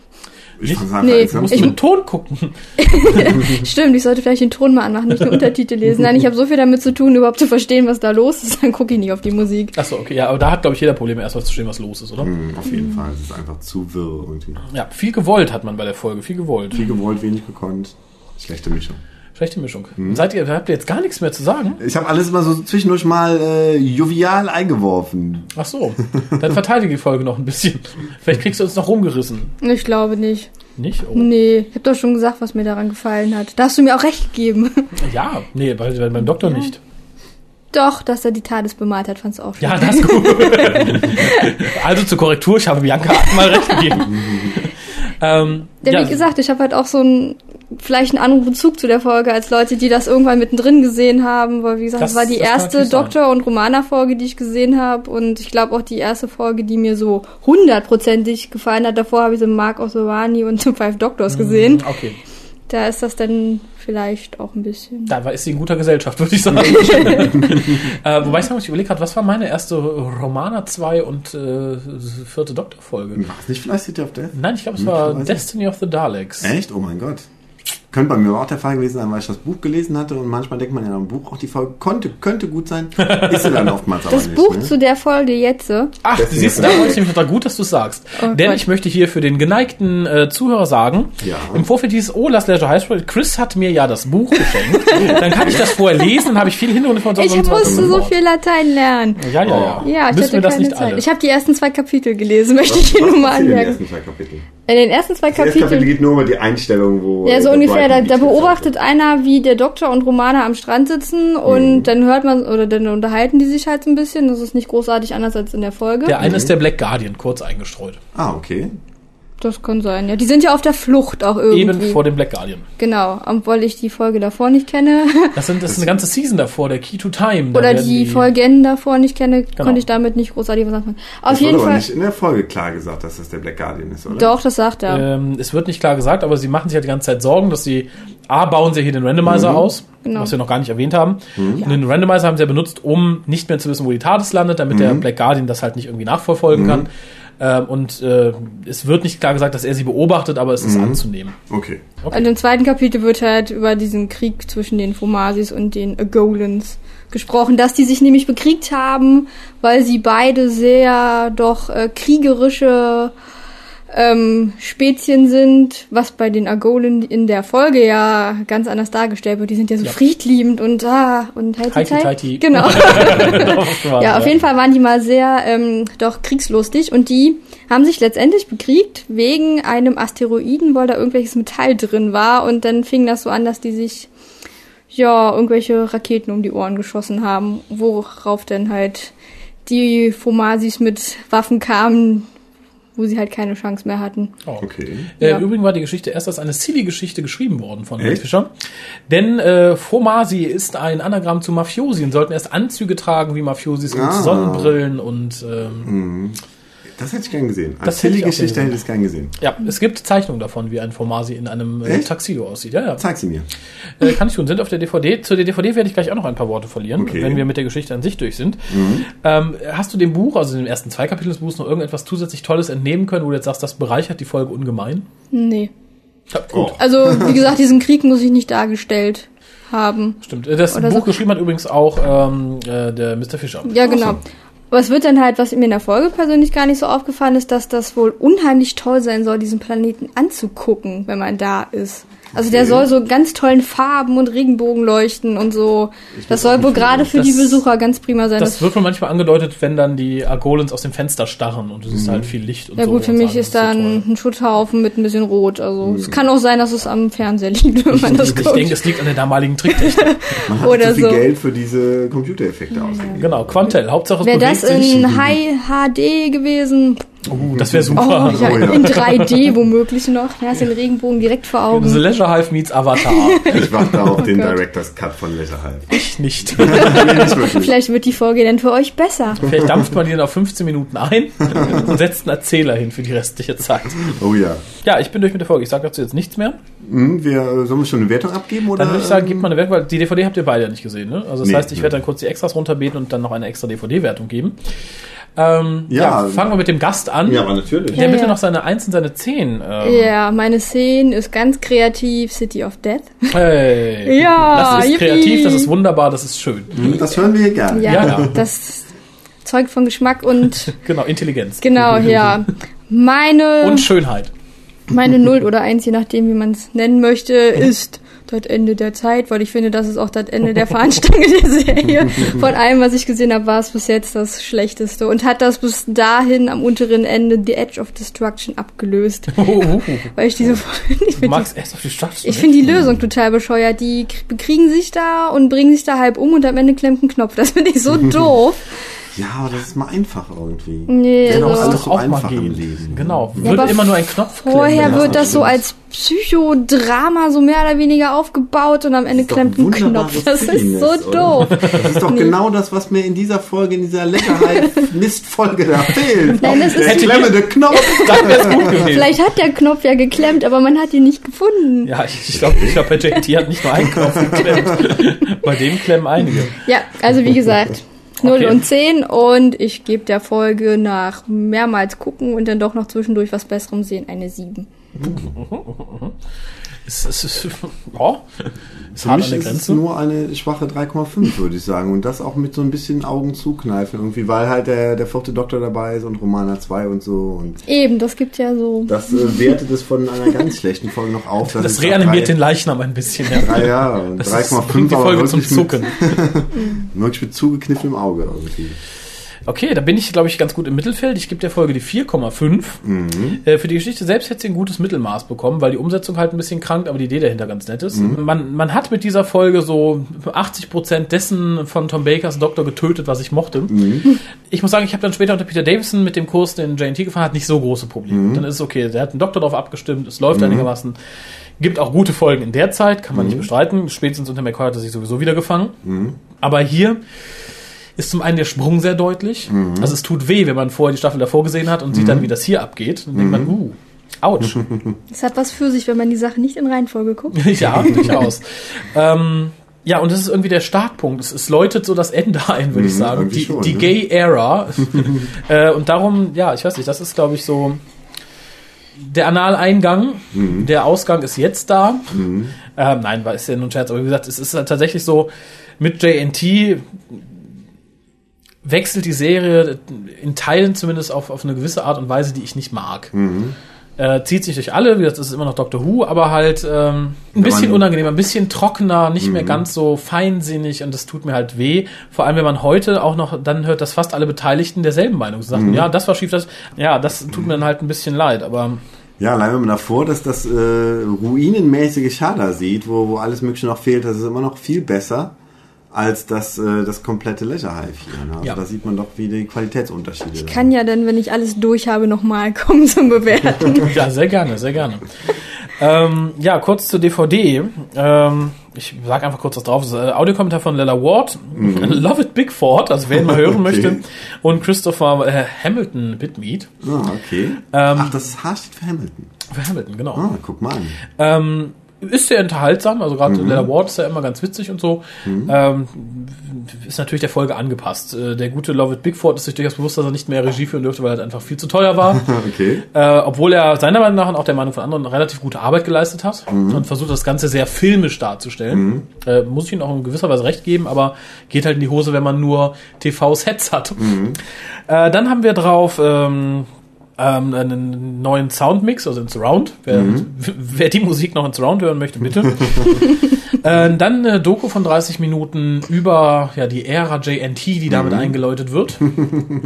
Ich einfach Nee, Ich- mit dem Ton gucken. Stimmt, ich sollte vielleicht den Ton mal anmachen, nicht nur Untertitel lesen. Nein, ich habe so viel damit zu tun, überhaupt zu verstehen, was da los ist, dann gucke ich nicht auf die Musik. Achso, okay, ja, aber da hat, glaube ich, jeder Probleme, erst mal zu verstehen, was los ist, oder? Hm, Auf jeden Fall. Es ist einfach zu wirr irgendwie. Ja, viel gewollt hat man bei der Folge, viel gewollt. Viel gewollt, wenig gekonnt. Schlechte Mischung. Schlechte Mischung. Seid ihr, habt ihr jetzt gar nichts mehr zu sagen? Ich habe alles immer so zwischendurch mal äh, jovial eingeworfen. Ach so, dann verteidige die Folge noch ein bisschen. Vielleicht kriegst du uns noch rumgerissen. Ich glaube nicht. Nicht? Oh. Nee, ich habe doch schon gesagt, was mir daran gefallen hat. Da hast du mir auch recht gegeben. Ja, nee, bei, bei, beim Doktor nicht. Doch, dass er die TARDIS bemalt hat, fand's auch schön. Ja, das ist gut. also zur Korrektur, ich habe Bianca mal recht gegeben. ähm, Ja, ja, wie gesagt, ich habe halt auch so einen, vielleicht einen anderen Bezug zu der Folge als Leute, die das irgendwann mittendrin gesehen haben, weil wie gesagt, Das- das war die das erste. Doktor- und Romana-Folge, die ich gesehen habe und ich glaube auch die erste Folge, die mir so hundertprozentig gefallen hat. Davor habe ich so Mark of Rani und The Five Doctors gesehen. Okay, Da ist das dann vielleicht auch ein bisschen. da war, ist sie in guter Gesellschaft, würde ich sagen. äh, wobei ich sagen muss, ich überlege gerade, was war meine erste Romana 2 und äh, vierte Doktorfolge? War es nicht vielleicht City of Death? Nein, ich glaube, es war Möglicherweise. Destiny of the Daleks. Echt? Oh mein Gott. Könnte bei mir aber auch der Fall gewesen sein, weil ich das Buch gelesen hatte und manchmal denkt man ja, im Buch auch die Folge konnte, könnte gut sein. Ist sie dann oftmals aber Das nicht. Buch ne? zu der Folge jetzt. Ach, du siehst du, da wollte ich nämlich noch gut, dass du es sagst. Oh Denn Gott. ich möchte hier für den geneigten äh, Zuhörer sagen, Ja. im Vorfeld dieses Oh, Last Leisure High School, Chris hat mir ja das Buch geschenkt. dann kann ich das vorher lesen, dann habe ich viel Hintergrund von Ich musste so viel Latein lernen. Ja, ja, ja. Ja, ich Müssen hatte keine nicht Zeit. alle? Ich habe die ersten zwei Kapitel gelesen, möchte ich hier nur mal anmerken. ersten zwei Kapiteln? In den ersten zwei Das erste Kapitel Kapiteln. geht nur über die Einstellung, wo. Ja, so äh, ungefähr. Da, da beobachtet einer, wie der Doktor und Romana am Strand sitzen und Mhm. dann hört man, oder dann unterhalten die sich halt so ein bisschen. Das ist nicht großartig anders als in der Folge. Der eine ist der Black Guardian, kurz eingestreut. Ah, okay. Das kann sein, ja. Die sind ja auf der Flucht auch irgendwie. Eben vor dem Black Guardian. Genau, obwohl ich die Folge davor nicht kenne. Das, sind, das ist eine ganze Season davor, der Key to Time. Da oder werden die Folgen davor nicht kenne, konnte ich damit nicht großartig was anfangen. Auf Das jeden wurde aber Fall. nicht in der Folge klar gesagt, dass das der Black Guardian ist, oder? Doch, das sagt er. Ähm, es wird nicht klar gesagt, aber sie machen sich halt die ganze Zeit Sorgen, dass sie A, bauen sie hier den Randomizer aus, Genau. was wir noch gar nicht erwähnt haben. Und den Randomizer haben sie ja benutzt, um nicht mehr zu wissen, wo die TARDIS landet, damit der Black Guardian das halt nicht irgendwie nachverfolgen kann. Ähm, und äh, es wird nicht klar gesagt, dass er sie beobachtet, aber es ist anzunehmen. Okay. Und im zweiten Kapitel wird halt über diesen Krieg zwischen den Fomasis und den Agolans gesprochen, dass die sich nämlich bekriegt haben, weil sie beide sehr doch äh, kriegerische ähm, Spezien sind, was bei den Agolen in der Folge ja ganz anders dargestellt wird. Die sind ja so Ja. friedliebend und ah und heiti Heiti, heiti. Genau. Ja, auf jeden Fall waren die mal sehr ähm, doch kriegslustig und die haben sich letztendlich bekriegt wegen einem Asteroiden, weil da irgendwelches Metall drin war und dann fing das so an, dass die sich ja irgendwelche Raketen um die Ohren geschossen haben, worauf dann halt die Fomasis mit Waffen kamen, wo sie halt keine Chance mehr hatten. Oh. Okay. Äh, Ja. Im Übrigen war die Geschichte erst als eine Silly-Geschichte geschrieben worden von Ray Echt? Fischer. Denn äh, Fomasi ist ein Anagramm zu Mafiosi und sollten erst Anzüge tragen wie Mafiosis und Ah. Sonnenbrillen und ähm, Das hätte ich gern gesehen. Das Als gern hätte ich es gern gesehen. ja, es gibt Zeichnungen davon, wie ein Fomasi in einem äh, Echt? Taxido aussieht. Ja, ja. Zeig sie mir. Äh, kann ich tun. Sind auf der DVD. Zu der DVD werde ich gleich auch noch ein paar Worte verlieren, Okay. wenn wir mit der Geschichte an sich durch sind. Ähm, hast du dem Buch, also in den ersten zwei Kapiteln des Buchs, noch irgendetwas zusätzlich Tolles entnehmen können, wo du jetzt sagst, das bereichert die Folge ungemein? Nee. Ja, gut. Oh. Also, wie gesagt, diesen Krieg muss ich nicht dargestellt haben. Stimmt. Äh, Das Oder Buch so. geschrieben hat übrigens auch ähm, äh, der Mr. Fischer. Ja, genau. Aber es wird dann halt, was mir in der Folge persönlich gar nicht so aufgefallen ist, dass das wohl unheimlich toll sein soll, diesen Planeten anzugucken, wenn man da ist. Also der soll so ganz tollen Farben und Regenbogen leuchten und so. Das soll wohl gerade für die Das- Besucher ganz prima sein. Das wird wohl manchmal angedeutet, wenn dann die Argolens aus dem Fenster starren und du siehst halt viel Licht und ja so. gut, für mich ist da so ein, Schutthaufen mit ein bisschen Rot. Also es kann auch sein, dass es am Fernseher liegt, wenn man das Ich guckt. denke, es liegt an der damaligen Tricktechnik. Man hat Oder zu viel so. Geld für diese Computereffekte ausgegeben. genau, Quantel, Hauptsache es Wäre das in High HD gewesen? Uh, das wäre Oh, super. Oh ja. in 3D womöglich noch. Ja, ist den Regenbogen direkt vor The Augen. Leisure Hive meets Avatar. Ich warte auf den Gott. Director's Cut von Leisure Hive. ich nicht. Nee, nicht wirklich. Vielleicht wird die Folge dann für euch besser. Vielleicht dampft man die dann auf 15 Minuten ein und setzt einen Erzähler hin für die restliche Zeit. Oh ja. Ja, ich bin durch mit der Folge. Ich sage dazu jetzt nichts mehr. Hm, wir, sollen wir schon eine Wertung abgeben? Oder? Dann würde ich sagen, gebt mal eine Wertung, weil die DVD habt ihr beide ja nicht gesehen. Ne? Also das Nee, heißt, ich nee. werde dann kurz die Extras runterbeten und dann noch eine extra DVD-Wertung geben. Ähm, ja, Ja. fangen wir mit dem Gast an. Ja, aber natürlich. Der Ja, bitte ja. noch seine 1 und seine 10. Ähm, Ja, meine Szene ist ganz kreativ. City of Death. Hey. Ja, Das ist yippie. kreativ, das ist wunderbar, das ist schön. Hm, Das hören wir hier gerne. Ja, Ja, ja. das zeugt von Geschmack und Genau, Intelligenz. genau, ja. Meine, Und Schönheit. meine Null oder Eins, je nachdem, wie man es nennen möchte, ist das Ende der Zeit, weil ich finde, das ist auch das Ende der Fahnenstange der Serie. Von allem, was ich gesehen habe, war es bis jetzt das Schlechteste und hat das bis dahin am unteren Ende The Edge of Destruction abgelöst, Uh, uh, uh. weil ich diese ich finde die ich finde die Lösung total bescheuert. Die k- bekriegen sich da und bringen sich da halb um und am Ende klemmt ein Knopf. Das finde ich so doof. Ja, aber das ist mal einfach irgendwie. Nee, doch also- alles Doch so auch mal einfach im. Leben. Genau. Ja, Wird immer nur ein Knopf klemmen, Vorher wird das so als Psychodrama so mehr oder weniger aufgebaut und am Ende klemmt ein ein Knopf. Das ist so doof. Das ist doch genau das, was mir in dieser Folge, in dieser Leckerheit-Mistfolge da fehlt. Nein, das der ist- klemmende Knopf. Vielleicht hat der Knopf ja geklemmt, aber man hat ihn nicht gefunden. Ja, ich, glaube, ich glaub, bei JT hat nicht nur ein Knopf geklemmt. bei dem klemmen einige. Ja, also wie gesagt, 0 Okay. und 10 und ich gebe der Folge nach mehrmals gucken und dann doch noch zwischendurch was Besserem sehen eine 7. Es, es, es, ja, ist Für mich ist es nur eine schwache 3,5, würde ich sagen. Und das auch mit so ein bisschen Augen zukneifen irgendwie, weil halt der, der vierte Doktor dabei ist und Romana 2 und so. Und Eben, das gibt ja so. das äh, wertet es von einer ganz schlechten Folge noch auf. dass Das es reanimiert drei- den Leichnam ein bisschen. Ja. Drei. Das ist, 3,5 bringt die Folge zum wirklich mit- Zucken. Wirklich mit zugekniffenem Auge irgendwie. Okay, da bin ich, glaube ich, ganz gut im Mittelfeld. Ich gebe der Folge die 4,5. Äh, für die Geschichte selbst hätte sie ein gutes Mittelmaß bekommen, weil die Umsetzung halt ein bisschen krankt, aber die Idee dahinter ganz nett ist. Man, man hat mit dieser Folge so 80% dessen von Tom Bakers Doktor getötet, was ich mochte. Ich muss sagen, ich habe dann später unter Peter Davison mit dem Kurs, den JT gefahren hat, nicht so große Probleme. Dann ist es okay, der hat einen Doktor darauf abgestimmt, es läuft einigermaßen. Gibt auch gute Folgen in der Zeit, kann man nicht bestreiten. Spätestens unter McCoy hat er sich sowieso wieder gefangen. Aber hier ist zum einen der Sprung sehr deutlich. Also es tut weh, wenn man vorher die Staffel davor gesehen hat und sieht dann, wie das hier abgeht. Dann denkt man, uh, ouch. Es hat was für sich, wenn man die Sache nicht in Reihenfolge guckt. ja, durchaus. ähm, ja, und das ist irgendwie der Startpunkt. Es, es läutet so das Ende ein, würde ich sagen. irgendwie Die, schon, die ne? Gay Era. äh, und darum, ja, ich weiß nicht, das ist, glaube ich, so der Analeingang. Der Ausgang ist jetzt da. Ähm, nein, war ist ja nur ein Scherz, aber wie gesagt, es ist halt tatsächlich so, mit JNT wechselt die Serie in Teilen zumindest auf, auf eine gewisse Art und Weise, die ich nicht mag. Äh, zieht sich durch alle, wie es ist immer noch Doctor Who, aber halt ähm, ein bisschen unangenehmer, ein bisschen trockener, nicht mehr ganz so feinsinnig und das tut mir halt weh. Vor allem, wenn man heute auch noch dann hört, dass fast alle Beteiligten derselben Meinung sind. Sagten, ja, das war schief, das, ja, das tut mir dann halt ein bisschen leid, aber Ja, allein wenn man davor dass das äh, ruinenmäßige Schada sieht, wo, wo alles Mögliche noch fehlt, das ist immer noch viel besser als das, äh, das komplette Leisure Hive hier. Ne? Also Ja. da sieht man doch, wie die Qualitätsunterschiede sind. Kann ja dann, wenn ich alles durch habe, nochmal kommen zum Bewerten. Ja, sehr gerne, sehr gerne. ähm, ja, kurz zur DVD. Ähm, ich sage einfach kurz was drauf. Das ist, äh, Audiokommentar von Lella Ward, Love It Bigford, also wer ihn mal hören Okay. möchte, und Christopher äh, Hamilton Bitmeat. Ah, okay. Ähm, Ach, das H steht für Hamilton. Für Hamilton, genau. Ah, guck mal an. Ähm, ist sehr unterhaltsam, also gerade Lella Ward ist ja immer ganz witzig und so. Ähm, ist natürlich der Folge angepasst. Äh, der gute Love It Bigford ist sich durchaus bewusst, dass er nicht mehr Regie führen dürfte, weil er halt einfach viel zu teuer war. Okay. Äh, obwohl er seiner Meinung nach und auch der Meinung von anderen relativ gute Arbeit geleistet hat und versucht das Ganze sehr filmisch darzustellen. Äh, muss ich ihm auch in gewisser Weise recht geben, aber geht halt in die Hose, wenn man nur TV-Sets hat. Äh, dann haben wir drauf ähm, ähm, einen neuen Soundmix, also in Surround. Wer, wer die Musik noch in Surround hören möchte, bitte. äh, dann eine Doku von 30 Minuten über ja, die Ära JNT, die damit eingeläutet wird.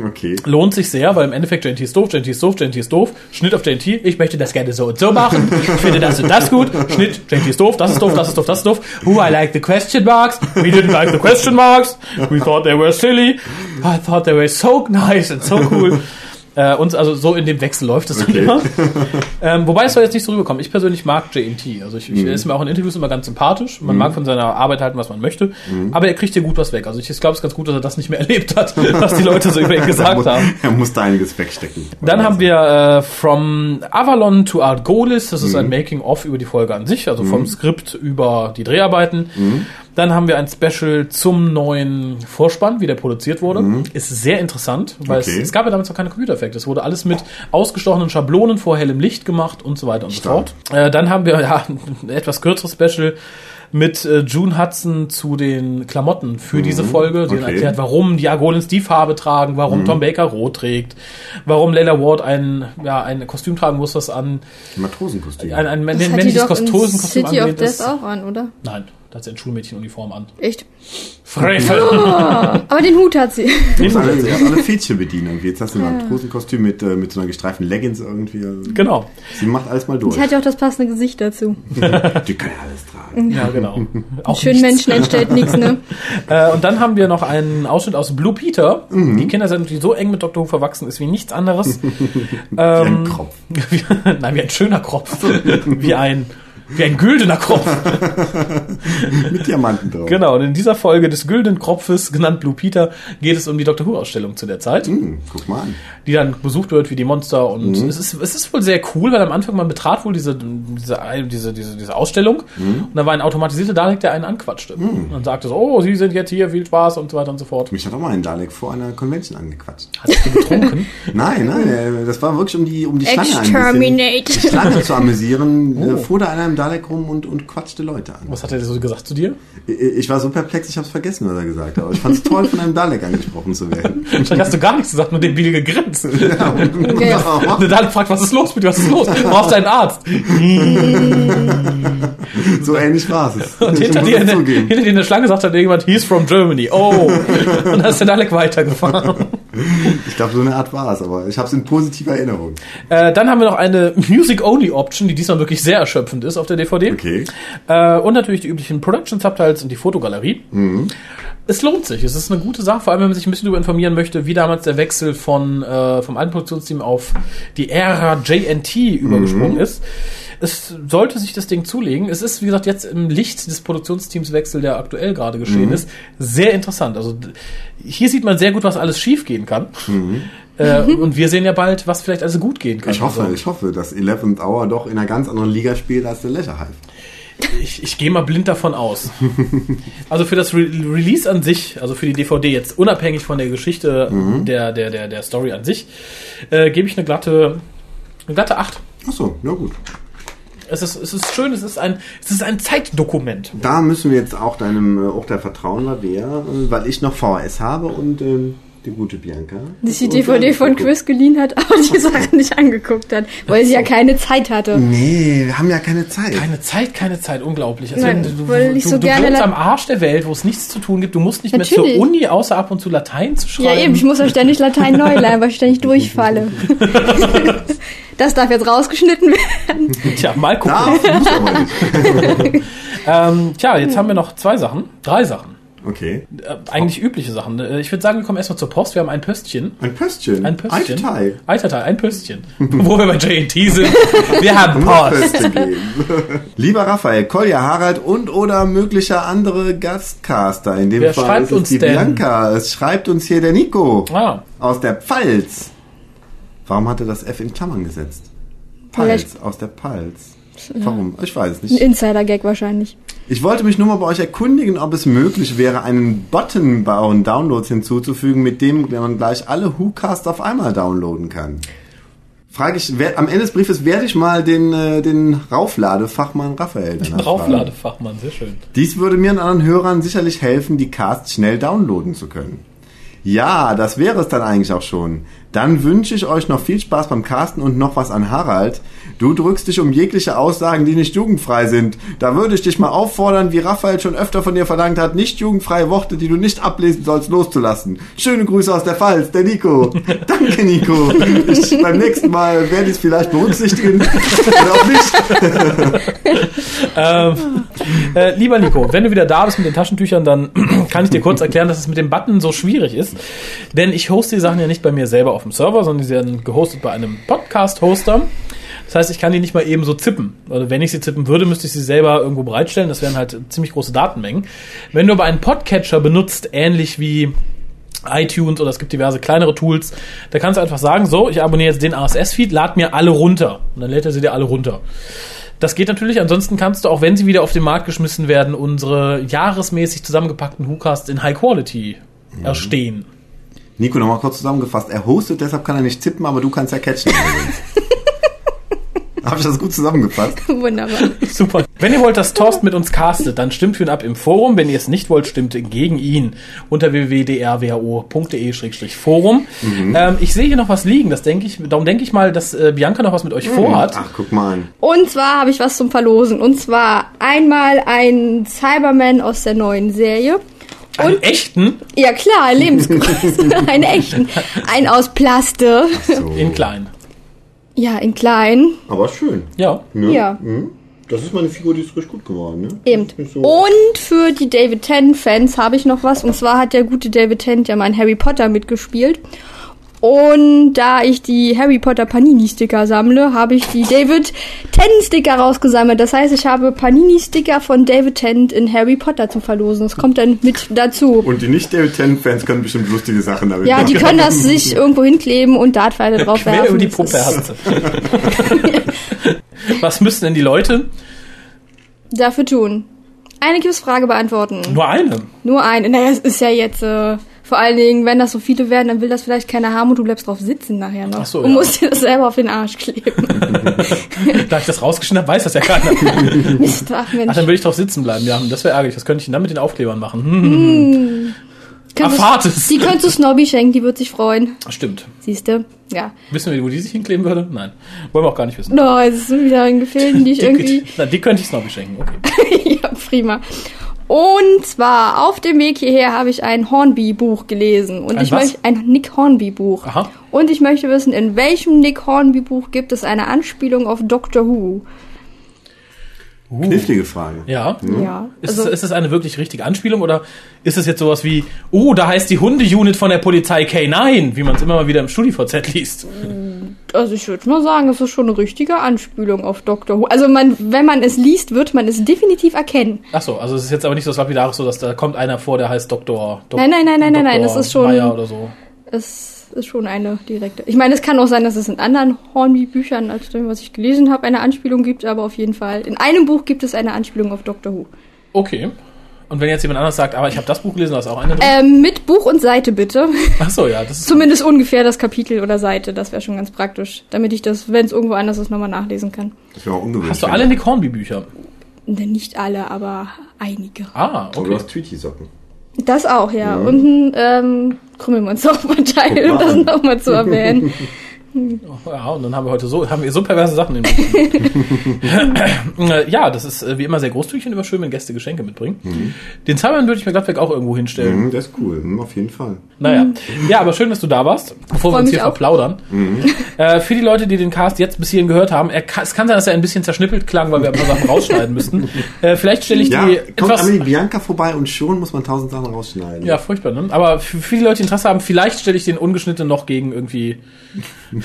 Okay. Lohnt sich sehr, weil im Endeffekt JNT ist doof, JNT ist doof, JNT ist doof. Schnitt auf JNT, ich möchte das gerne so und so machen. Ich finde das und das gut. Schnitt, JNT ist doof, das ist doof, das ist doof, das ist doof. Who I like the question marks. We didn't like the question marks. We thought they were silly. I thought they were so nice and so cool. Äh, und also so in dem Wechsel läuft es dann Okay. immer. Ähm, wobei es soll jetzt nicht so rüberkommen. Ich persönlich mag JNT. Also ich, ich er ist mir auch in Interviews immer ganz sympathisch. Man mag von seiner Arbeit halten, was man möchte. Aber er kriegt hier gut was weg. Also ich, glaube, es ist ganz gut, dass er das nicht mehr erlebt hat, was die Leute so über ihn gesagt muss, haben. er musste einiges wegstecken. Dann haben wir äh, From Avalon to Art Golis. Das ist ein Making-of über die Folge an sich, also vom Skript über die Dreharbeiten. Dann haben wir ein Special zum neuen Vorspann, wie der produziert wurde. Ist sehr interessant, weil Okay. es, es gab ja damals noch keine Computereffekte. Es wurde alles mit ausgestochenen Schablonen vor hellem Licht gemacht und so weiter und Stark. so fort. Äh, dann haben wir ja ein etwas kürzeres Special mit äh, June Hudson zu den Klamotten für diese Folge, die dann okay. erklärt, warum die Argolins die Farbe tragen, warum Tom Baker rot trägt, warum Layla Ward ein, ja, ein Kostüm tragen muss, das an Matrosenkostüm. ein, ein die männliches Kostosenkostüm City of Death ist. auch an, oder? Nein, da hat sie ein Schulmädchenuniform an. Echt? Frevel! Aber den Hut hat sie. Alle, du musst alle Fädchen bedienen. Irgendwie. Jetzt hast du ein Matrosenkostüm mit, äh, mit so einer gestreiften Leggings irgendwie. Also, genau. Sie macht alles mal durch. Sie hat ja auch das passende Gesicht dazu. Die kann ja alles tragen. Ja, genau. Auch Schönen nichts. Menschen entstellt nichts, ne? Äh, und dann haben wir noch einen Ausschnitt aus Blue Peter. Mhm. Die Kinder sind die so eng mit Dr. Who verwachsen ist wie nichts anderes. Wie ein Kropf. Wie, nein, wie ein schöner Kropf. wie ein, wie ein güldener Kropf. Mit Diamanten drauf. Genau, und in dieser Folge des güldenen Kropfes, genannt Blue Peter, geht es um die Dr. Who-Ausstellung zu der Zeit, Hm, guck mal an. die dann besucht wird wie die Monster. Und Mhm. es, ist, es ist wohl sehr cool, weil am Anfang man betrat wohl diese, diese, diese, diese, diese Ausstellung Mhm. und da war ein automatisierter Dalek, der einen anquatschte. Und sagte so, oh, Sie sind jetzt hier, viel Spaß und so weiter und so fort. Mich hat auch mal ein Dalek vor einer Convention angequatscht. Hast du getrunken? Nein, nein, äh, das war wirklich um die, um die Schlange ein bisschen, die Schlange zu amüsieren. Äh, fuhr da einer im Dalek rum und, und quatschte Leute an. Was hat er so gesagt zu dir? Ich, ich war so perplex, ich hab's vergessen, was er gesagt hat. Aber ich fand's toll, von einem Dalek angesprochen zu werden. Vielleicht hast du gar nichts gesagt, nur den Biel gegrinst. Okay. Und der Dalek fragt, was ist los mit dir, was ist los? Brauchst du einen Arzt? so ähnlich war es. Und hinter dir, es in der, hinter dir in der Schlange sagt dann irgendjemand, he's from Germany. Oh. Und dann ist der Dalek weitergefahren. Ich glaube, so eine Art war es, aber ich habe es in positiver Erinnerung. Äh, dann haben wir noch eine Music-Only-Option, die diesmal wirklich sehr erschöpfend ist auf der DVD. Okay. Äh, und natürlich die üblichen Production-Subtitles und die Fotogalerie. Mhm. Es lohnt sich. Es ist eine gute Sache, vor allem wenn man sich ein bisschen darüber informieren möchte, wie damals der Wechsel von äh, vom alten Produktionsteam auf die Ära JNT übergesprungen ist. Es sollte sich das Ding zulegen. Es ist, wie gesagt, jetzt im Licht des Produktionsteamswechsel, der aktuell gerade geschehen Mhm. ist, sehr interessant. Also hier sieht man sehr gut, was alles schief gehen kann. Äh, und wir sehen ja bald, was vielleicht also gut gehen kann. Mhm. Ich hoffe, Also, ich hoffe, dass 11th Hour doch in einer ganz anderen Liga spielt als der Leisure Hive. Ich, ich gehe mal blind davon aus. Also für das Re Release an sich, also für die DVD jetzt unabhängig von der Geschichte der, der, der, der Story an sich, äh, gebe ich eine glatte, eine glatte 8. Ach so, na gut. Es ist, es ist schön, es ist ein, es ist ein Zeitdokument. Da müssen wir jetzt auch deinem äh, der vertrauen, wir, äh, weil ich noch VHS habe und ähm, die gute Bianca. Dass die Und DVD dann von. Chris geliehen hat, aber die Sache nicht angeguckt hat, weil sie ja keine Zeit hatte. Nee, wir haben ja keine Zeit. Keine Zeit, keine Zeit, unglaublich. Also Nein, du, du, so du La- am Arsch der Welt, wo es nichts zu tun gibt. Du musst nicht mehr Natürlich. zur Uni, außer ab und zu Latein zu schreiben. Ja, eben, ich muss ja ständig Latein neu lernen, weil ich ständig durchfalle. Das darf jetzt rausgeschnitten werden. Tja, mal gucken. Nicht. Ähm, tja, jetzt haben wir noch zwei Sachen, drei Sachen. Okay. Äh, eigentlich übliche Sachen. Äh, Ich würde sagen, wir kommen erstmal zur Post. Wir haben ein Pöstchen. Ein Pöstchen. Ein Pöstchen. Teil. Eiterteil, ein Pöstchen. Wo wir bei JT sind. Wir haben Post. Lieber Raphael, Kolja, Harald und oder möglicher andere Gastcaster. In dem Wer Fall schreibt ist es uns die denn? Bianca. Es schreibt uns hier der Nico Ah, aus der Pfalz. Warum hat er das F in Klammern gesetzt? Pfalz, aus der Pfalz. Warum? Ich weiß es Ein nicht. Insider-Gag wahrscheinlich. Ich wollte mich nur mal bei euch erkundigen, ob es möglich wäre, einen Button bei euren Downloads hinzuzufügen, mit dem man gleich alle WhoCast auf einmal downloaden kann. Frage ich, wer, am Ende des Briefes werde ich mal den, äh, den Raufladefachmann Raphael danach fragen. Draufladefachmann, sehr schön. Dies würde mir und anderen Hörern sicherlich helfen, die Casts schnell downloaden zu können. Ja, das wäre es dann eigentlich auch schon. Dann wünsche ich euch noch viel Spaß beim Casten und noch was an Harald. Du drückst dich um jegliche Aussagen, die nicht jugendfrei sind. Da würde ich dich mal auffordern, wie Raphael schon öfter von dir verlangt hat, nicht jugendfreie Worte, die du nicht ablesen sollst, loszulassen. Schöne Grüße aus der Pfalz, der Nico. Danke, Nico. Ich, beim nächsten Mal werde ich es vielleicht berücksichtigen oder auch nicht. ähm, äh, lieber Nico, wenn du wieder da bist mit den Taschentüchern, dann kann ich dir kurz erklären, dass es mit dem Button so schwierig ist. Denn ich hoste die Sachen ja nicht bei mir selber auf dem Server, sondern die werden gehostet bei einem Podcast-Hoster. Das heißt, ich kann die nicht mal eben so zippen. Oder wenn ich sie zippen würde, müsste ich sie selber irgendwo bereitstellen. Das wären halt ziemlich große Datenmengen. Wenn du aber einen Podcatcher benutzt, ähnlich wie iTunes oder es gibt diverse kleinere Tools, da kannst du einfach sagen, so, ich abonniere jetzt den RSS-Feed, lad mir alle runter. Und dann lädt er sie dir alle runter. Das geht natürlich. Ansonsten kannst du, auch wenn sie wieder auf den Markt geschmissen werden, unsere jahresmäßig zusammengepackten WhoCasts in High Quality mhm. erstehen. Nico, nochmal kurz zusammengefasst. Er hostet, deshalb kann er nicht tippen, aber du kannst ja catchen. Habe ich das gut zusammengefasst? Wunderbar. Super. Wenn ihr wollt, dass Thorsten mit uns castet, dann stimmt für ihn ab im Forum. Wenn ihr es nicht wollt, stimmt gegen ihn unter www.drwo.de-forum. Mhm. Ähm, ich sehe hier noch was liegen. Das denke ich, darum denke ich mal, dass äh, Bianca noch was mit euch mhm. vorhat. Ach, guck mal an. Und zwar habe ich was zum Verlosen. Und zwar einmal ein Cyberman aus der neuen Serie. Einen echten? Ja klar, Lebensgröße. einen echten. Ein aus Plaste. So. In klein. Ja, in klein. Aber schön. Ja. Ne? Ja. Mhm. Das ist meine Figur, die ist richtig gut geworden. Ne? Eben. So und für die David Tennant-Fans habe ich noch was. Und zwar hat der gute David Tennant ja mal in Harry Potter mitgespielt. Und da ich die Harry Potter Panini-Sticker sammle, habe ich die David Tennant-Sticker rausgesammelt. Das heißt, ich habe Panini-Sticker von David Tennant in Harry Potter zu verlosen. Das kommt dann mit dazu. Und die nicht-David Tennant-Fans können bestimmt lustige Sachen damit Ja, machen. die können das sich irgendwo hinkleben und Dartpfeile drauf Quer die Puppe hast. Was müssen denn die Leute? dafür tun. Eine Quizfrage beantworten. Nur eine. Nur eine. Naja, es ist ja jetzt, äh, vor allen Dingen, wenn das so viele werden, dann will das vielleicht keiner haben und du bleibst drauf sitzen nachher noch. Ach so, und ja. musst dir das selber auf den Arsch kleben. Da ich das rausgeschnitten habe, weiß das ja keiner. Mist, ach Mensch. Ach, dann würde ich drauf sitzen bleiben. Ja, das wäre ärgerlich. Was könnte ich denn dann mit den Aufklebern machen? Hm. Könntest- erfahrt es. Die könntest du Snobby schenken, die wird sich freuen. Stimmt. Siehste? Ja. Wissen wir, wo die sich hinkleben würde? Nein. Wollen wir auch gar nicht wissen. No, es sind wieder in Gefilden, die ich irgendwie... Die, na, die könnte ich Snobby schenken. Okay. ja, prima. Und zwar, auf dem Weg hierher habe ich ein Hornby-Buch gelesen. Und Ein ich was? möchte ein Nick Hornby-Buch. Und ich möchte wissen, in welchem Nick Hornby-Buch gibt es eine Anspielung auf Doctor Who? Knifflige Frage. Ja. Ja. Ist, Also, es, ist es eine wirklich richtige Anspielung oder ist es jetzt sowas wie, oh, da heißt die Hunde-Unit von der Polizei K9, wie man es immer mal wieder im StudiVZ liest? also ich würde mal sagen, es ist schon eine richtige Anspielung auf Doctor Who. Also man, wenn man es liest, wird man es definitiv erkennen. Ach so, also es ist jetzt aber nicht so das so dass da kommt einer vor, der heißt Doktor. Dok Nein, nein, nein, nein, nein, nein, Dr. das ist schon- Meyer oder so. Es ist schon eine direkte. Ich meine, es kann auch sein, dass es in anderen Hornby-Büchern, als dem, was ich gelesen habe, eine Anspielung gibt, aber auf jeden Fall. In einem Buch gibt es eine Anspielung auf Doctor Who. Okay. Und wenn jetzt jemand anderes sagt, aber ich habe das Buch gelesen, da ist auch eine drin. Ähm, mit Buch und Seite bitte. Ach so, ja, das ist Zumindest ungefähr das Kapitel oder Seite. Das wäre schon ganz praktisch. Damit ich das, wenn es irgendwo anders ist, nochmal nachlesen kann. Das wäre auch ungewöhnlich. Hast du alle Nick Hornby Bücher? Ne, Nicht alle, aber einige. Ah, Aber du okay. hast Tweety-Socken. Das auch, ja. Und ein ähm, Krümmelmonster-Teil, um das nochmal zu erwähnen. Ja, und dann haben wir heute so, haben wir so perverse Sachen in Ja, das ist äh, wie immer sehr großzügig und immer schön, wenn Gäste Geschenke mitbringen. Den Cyberman würde ich mir glattweg auch irgendwo hinstellen. Mhm, das ist cool, mhm, auf jeden Fall. Naja. Ja, aber schön, dass du da warst, bevor wir uns hier auch. verplaudern. Äh, für die Leute, die den Cast jetzt bis hierhin gehört haben, er kann, es kann sein, dass er ein bisschen zerschnippelt klang, weil wir ein paar Sachen rausschneiden müssten. Äh, vielleicht stelle ich Ja, die kommt etwas... die Bianca vorbei und schon muss man tausend Sachen rausschneiden. Ja, furchtbar, ne? Aber für, für die Leute, die Interesse haben, vielleicht stelle ich den ungeschnitten noch gegen irgendwie,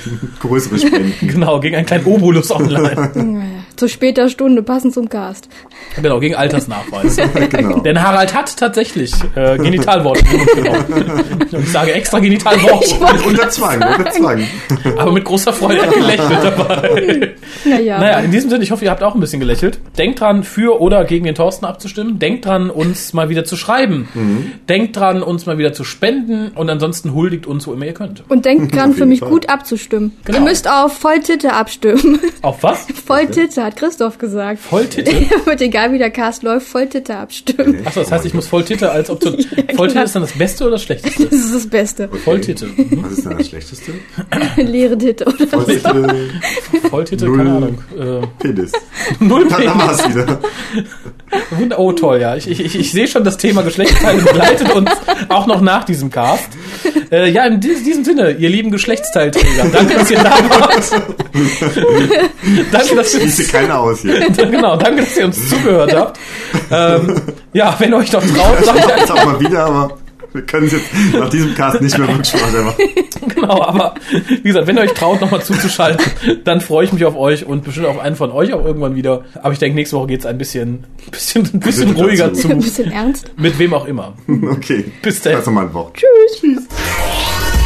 Größere Spenden. genau, gegen einen kleinen Obolus online. Zu später Stunde, passend zum Cast. genau, gegen Altersnachweis. genau. Denn Harald hat tatsächlich äh, Mund genommen. Ich sage extra Genitalworte, unter Zwang, unter Zwang. aber mit großer Freude hat gelächelt dabei. Naja. Naja, in diesem Sinne, ich hoffe, ihr habt auch ein bisschen gelächelt. Denkt dran, für oder gegen den Thorsten abzustimmen. Denkt dran, uns mal wieder zu schreiben. Denkt dran, uns mal wieder zu spenden. Und ansonsten huldigt uns, wo immer ihr könnt. Und denkt dran, für mich Fall. gut abzustimmen. Genau. Ihr müsst auf Volltitte abstimmen. Auf was? Volltitte hat Christoph gesagt. Volltitte? Er wird, egal wie der Cast läuft, Volltitte abstimmen. Achso, das heißt, ich muss Volltitte als Option. genau. Volltitte ist dann das Beste oder das Schlechteste? Das ist das Beste. Volltitte. Mhm. Was ist denn das Schlechteste? Leere Titte, oder? Volltitte, Volltitte, Null. keine Ahnung. Äh, Penis. null Dann haben wir Penis. es wieder. Oh, toll, ja. Ich, ich, ich, sehe schon, das Thema Geschlechtsteile begleitet uns auch noch nach diesem Cast. Äh, ja, in dies- diesem Sinne, ihr lieben Geschlechtsteilträger, danke, dass ihr da wart. danke, dass ihr uns, keiner aus hier. genau, danke, dass ihr uns zugehört habt. Ähm, ja, wenn ihr euch noch traut, sagt Jetzt auch mal wieder, aber wir können es jetzt nach diesem Cast nicht mehr wirklich weitermachen. Genau, aber wie gesagt, wenn ihr euch traut, nochmal zuzuschalten, dann freue ich mich auf euch und bestimmt auf einen von euch auch irgendwann wieder. Aber ich denke, nächste Woche geht's ein bisschen, bisschen, ein bisschen ruhiger dazu. zu. Ein bisschen ernst. Mit wem auch immer. Okay. Bis dann. Also mal ein Wort. Tschüss. Tschüss.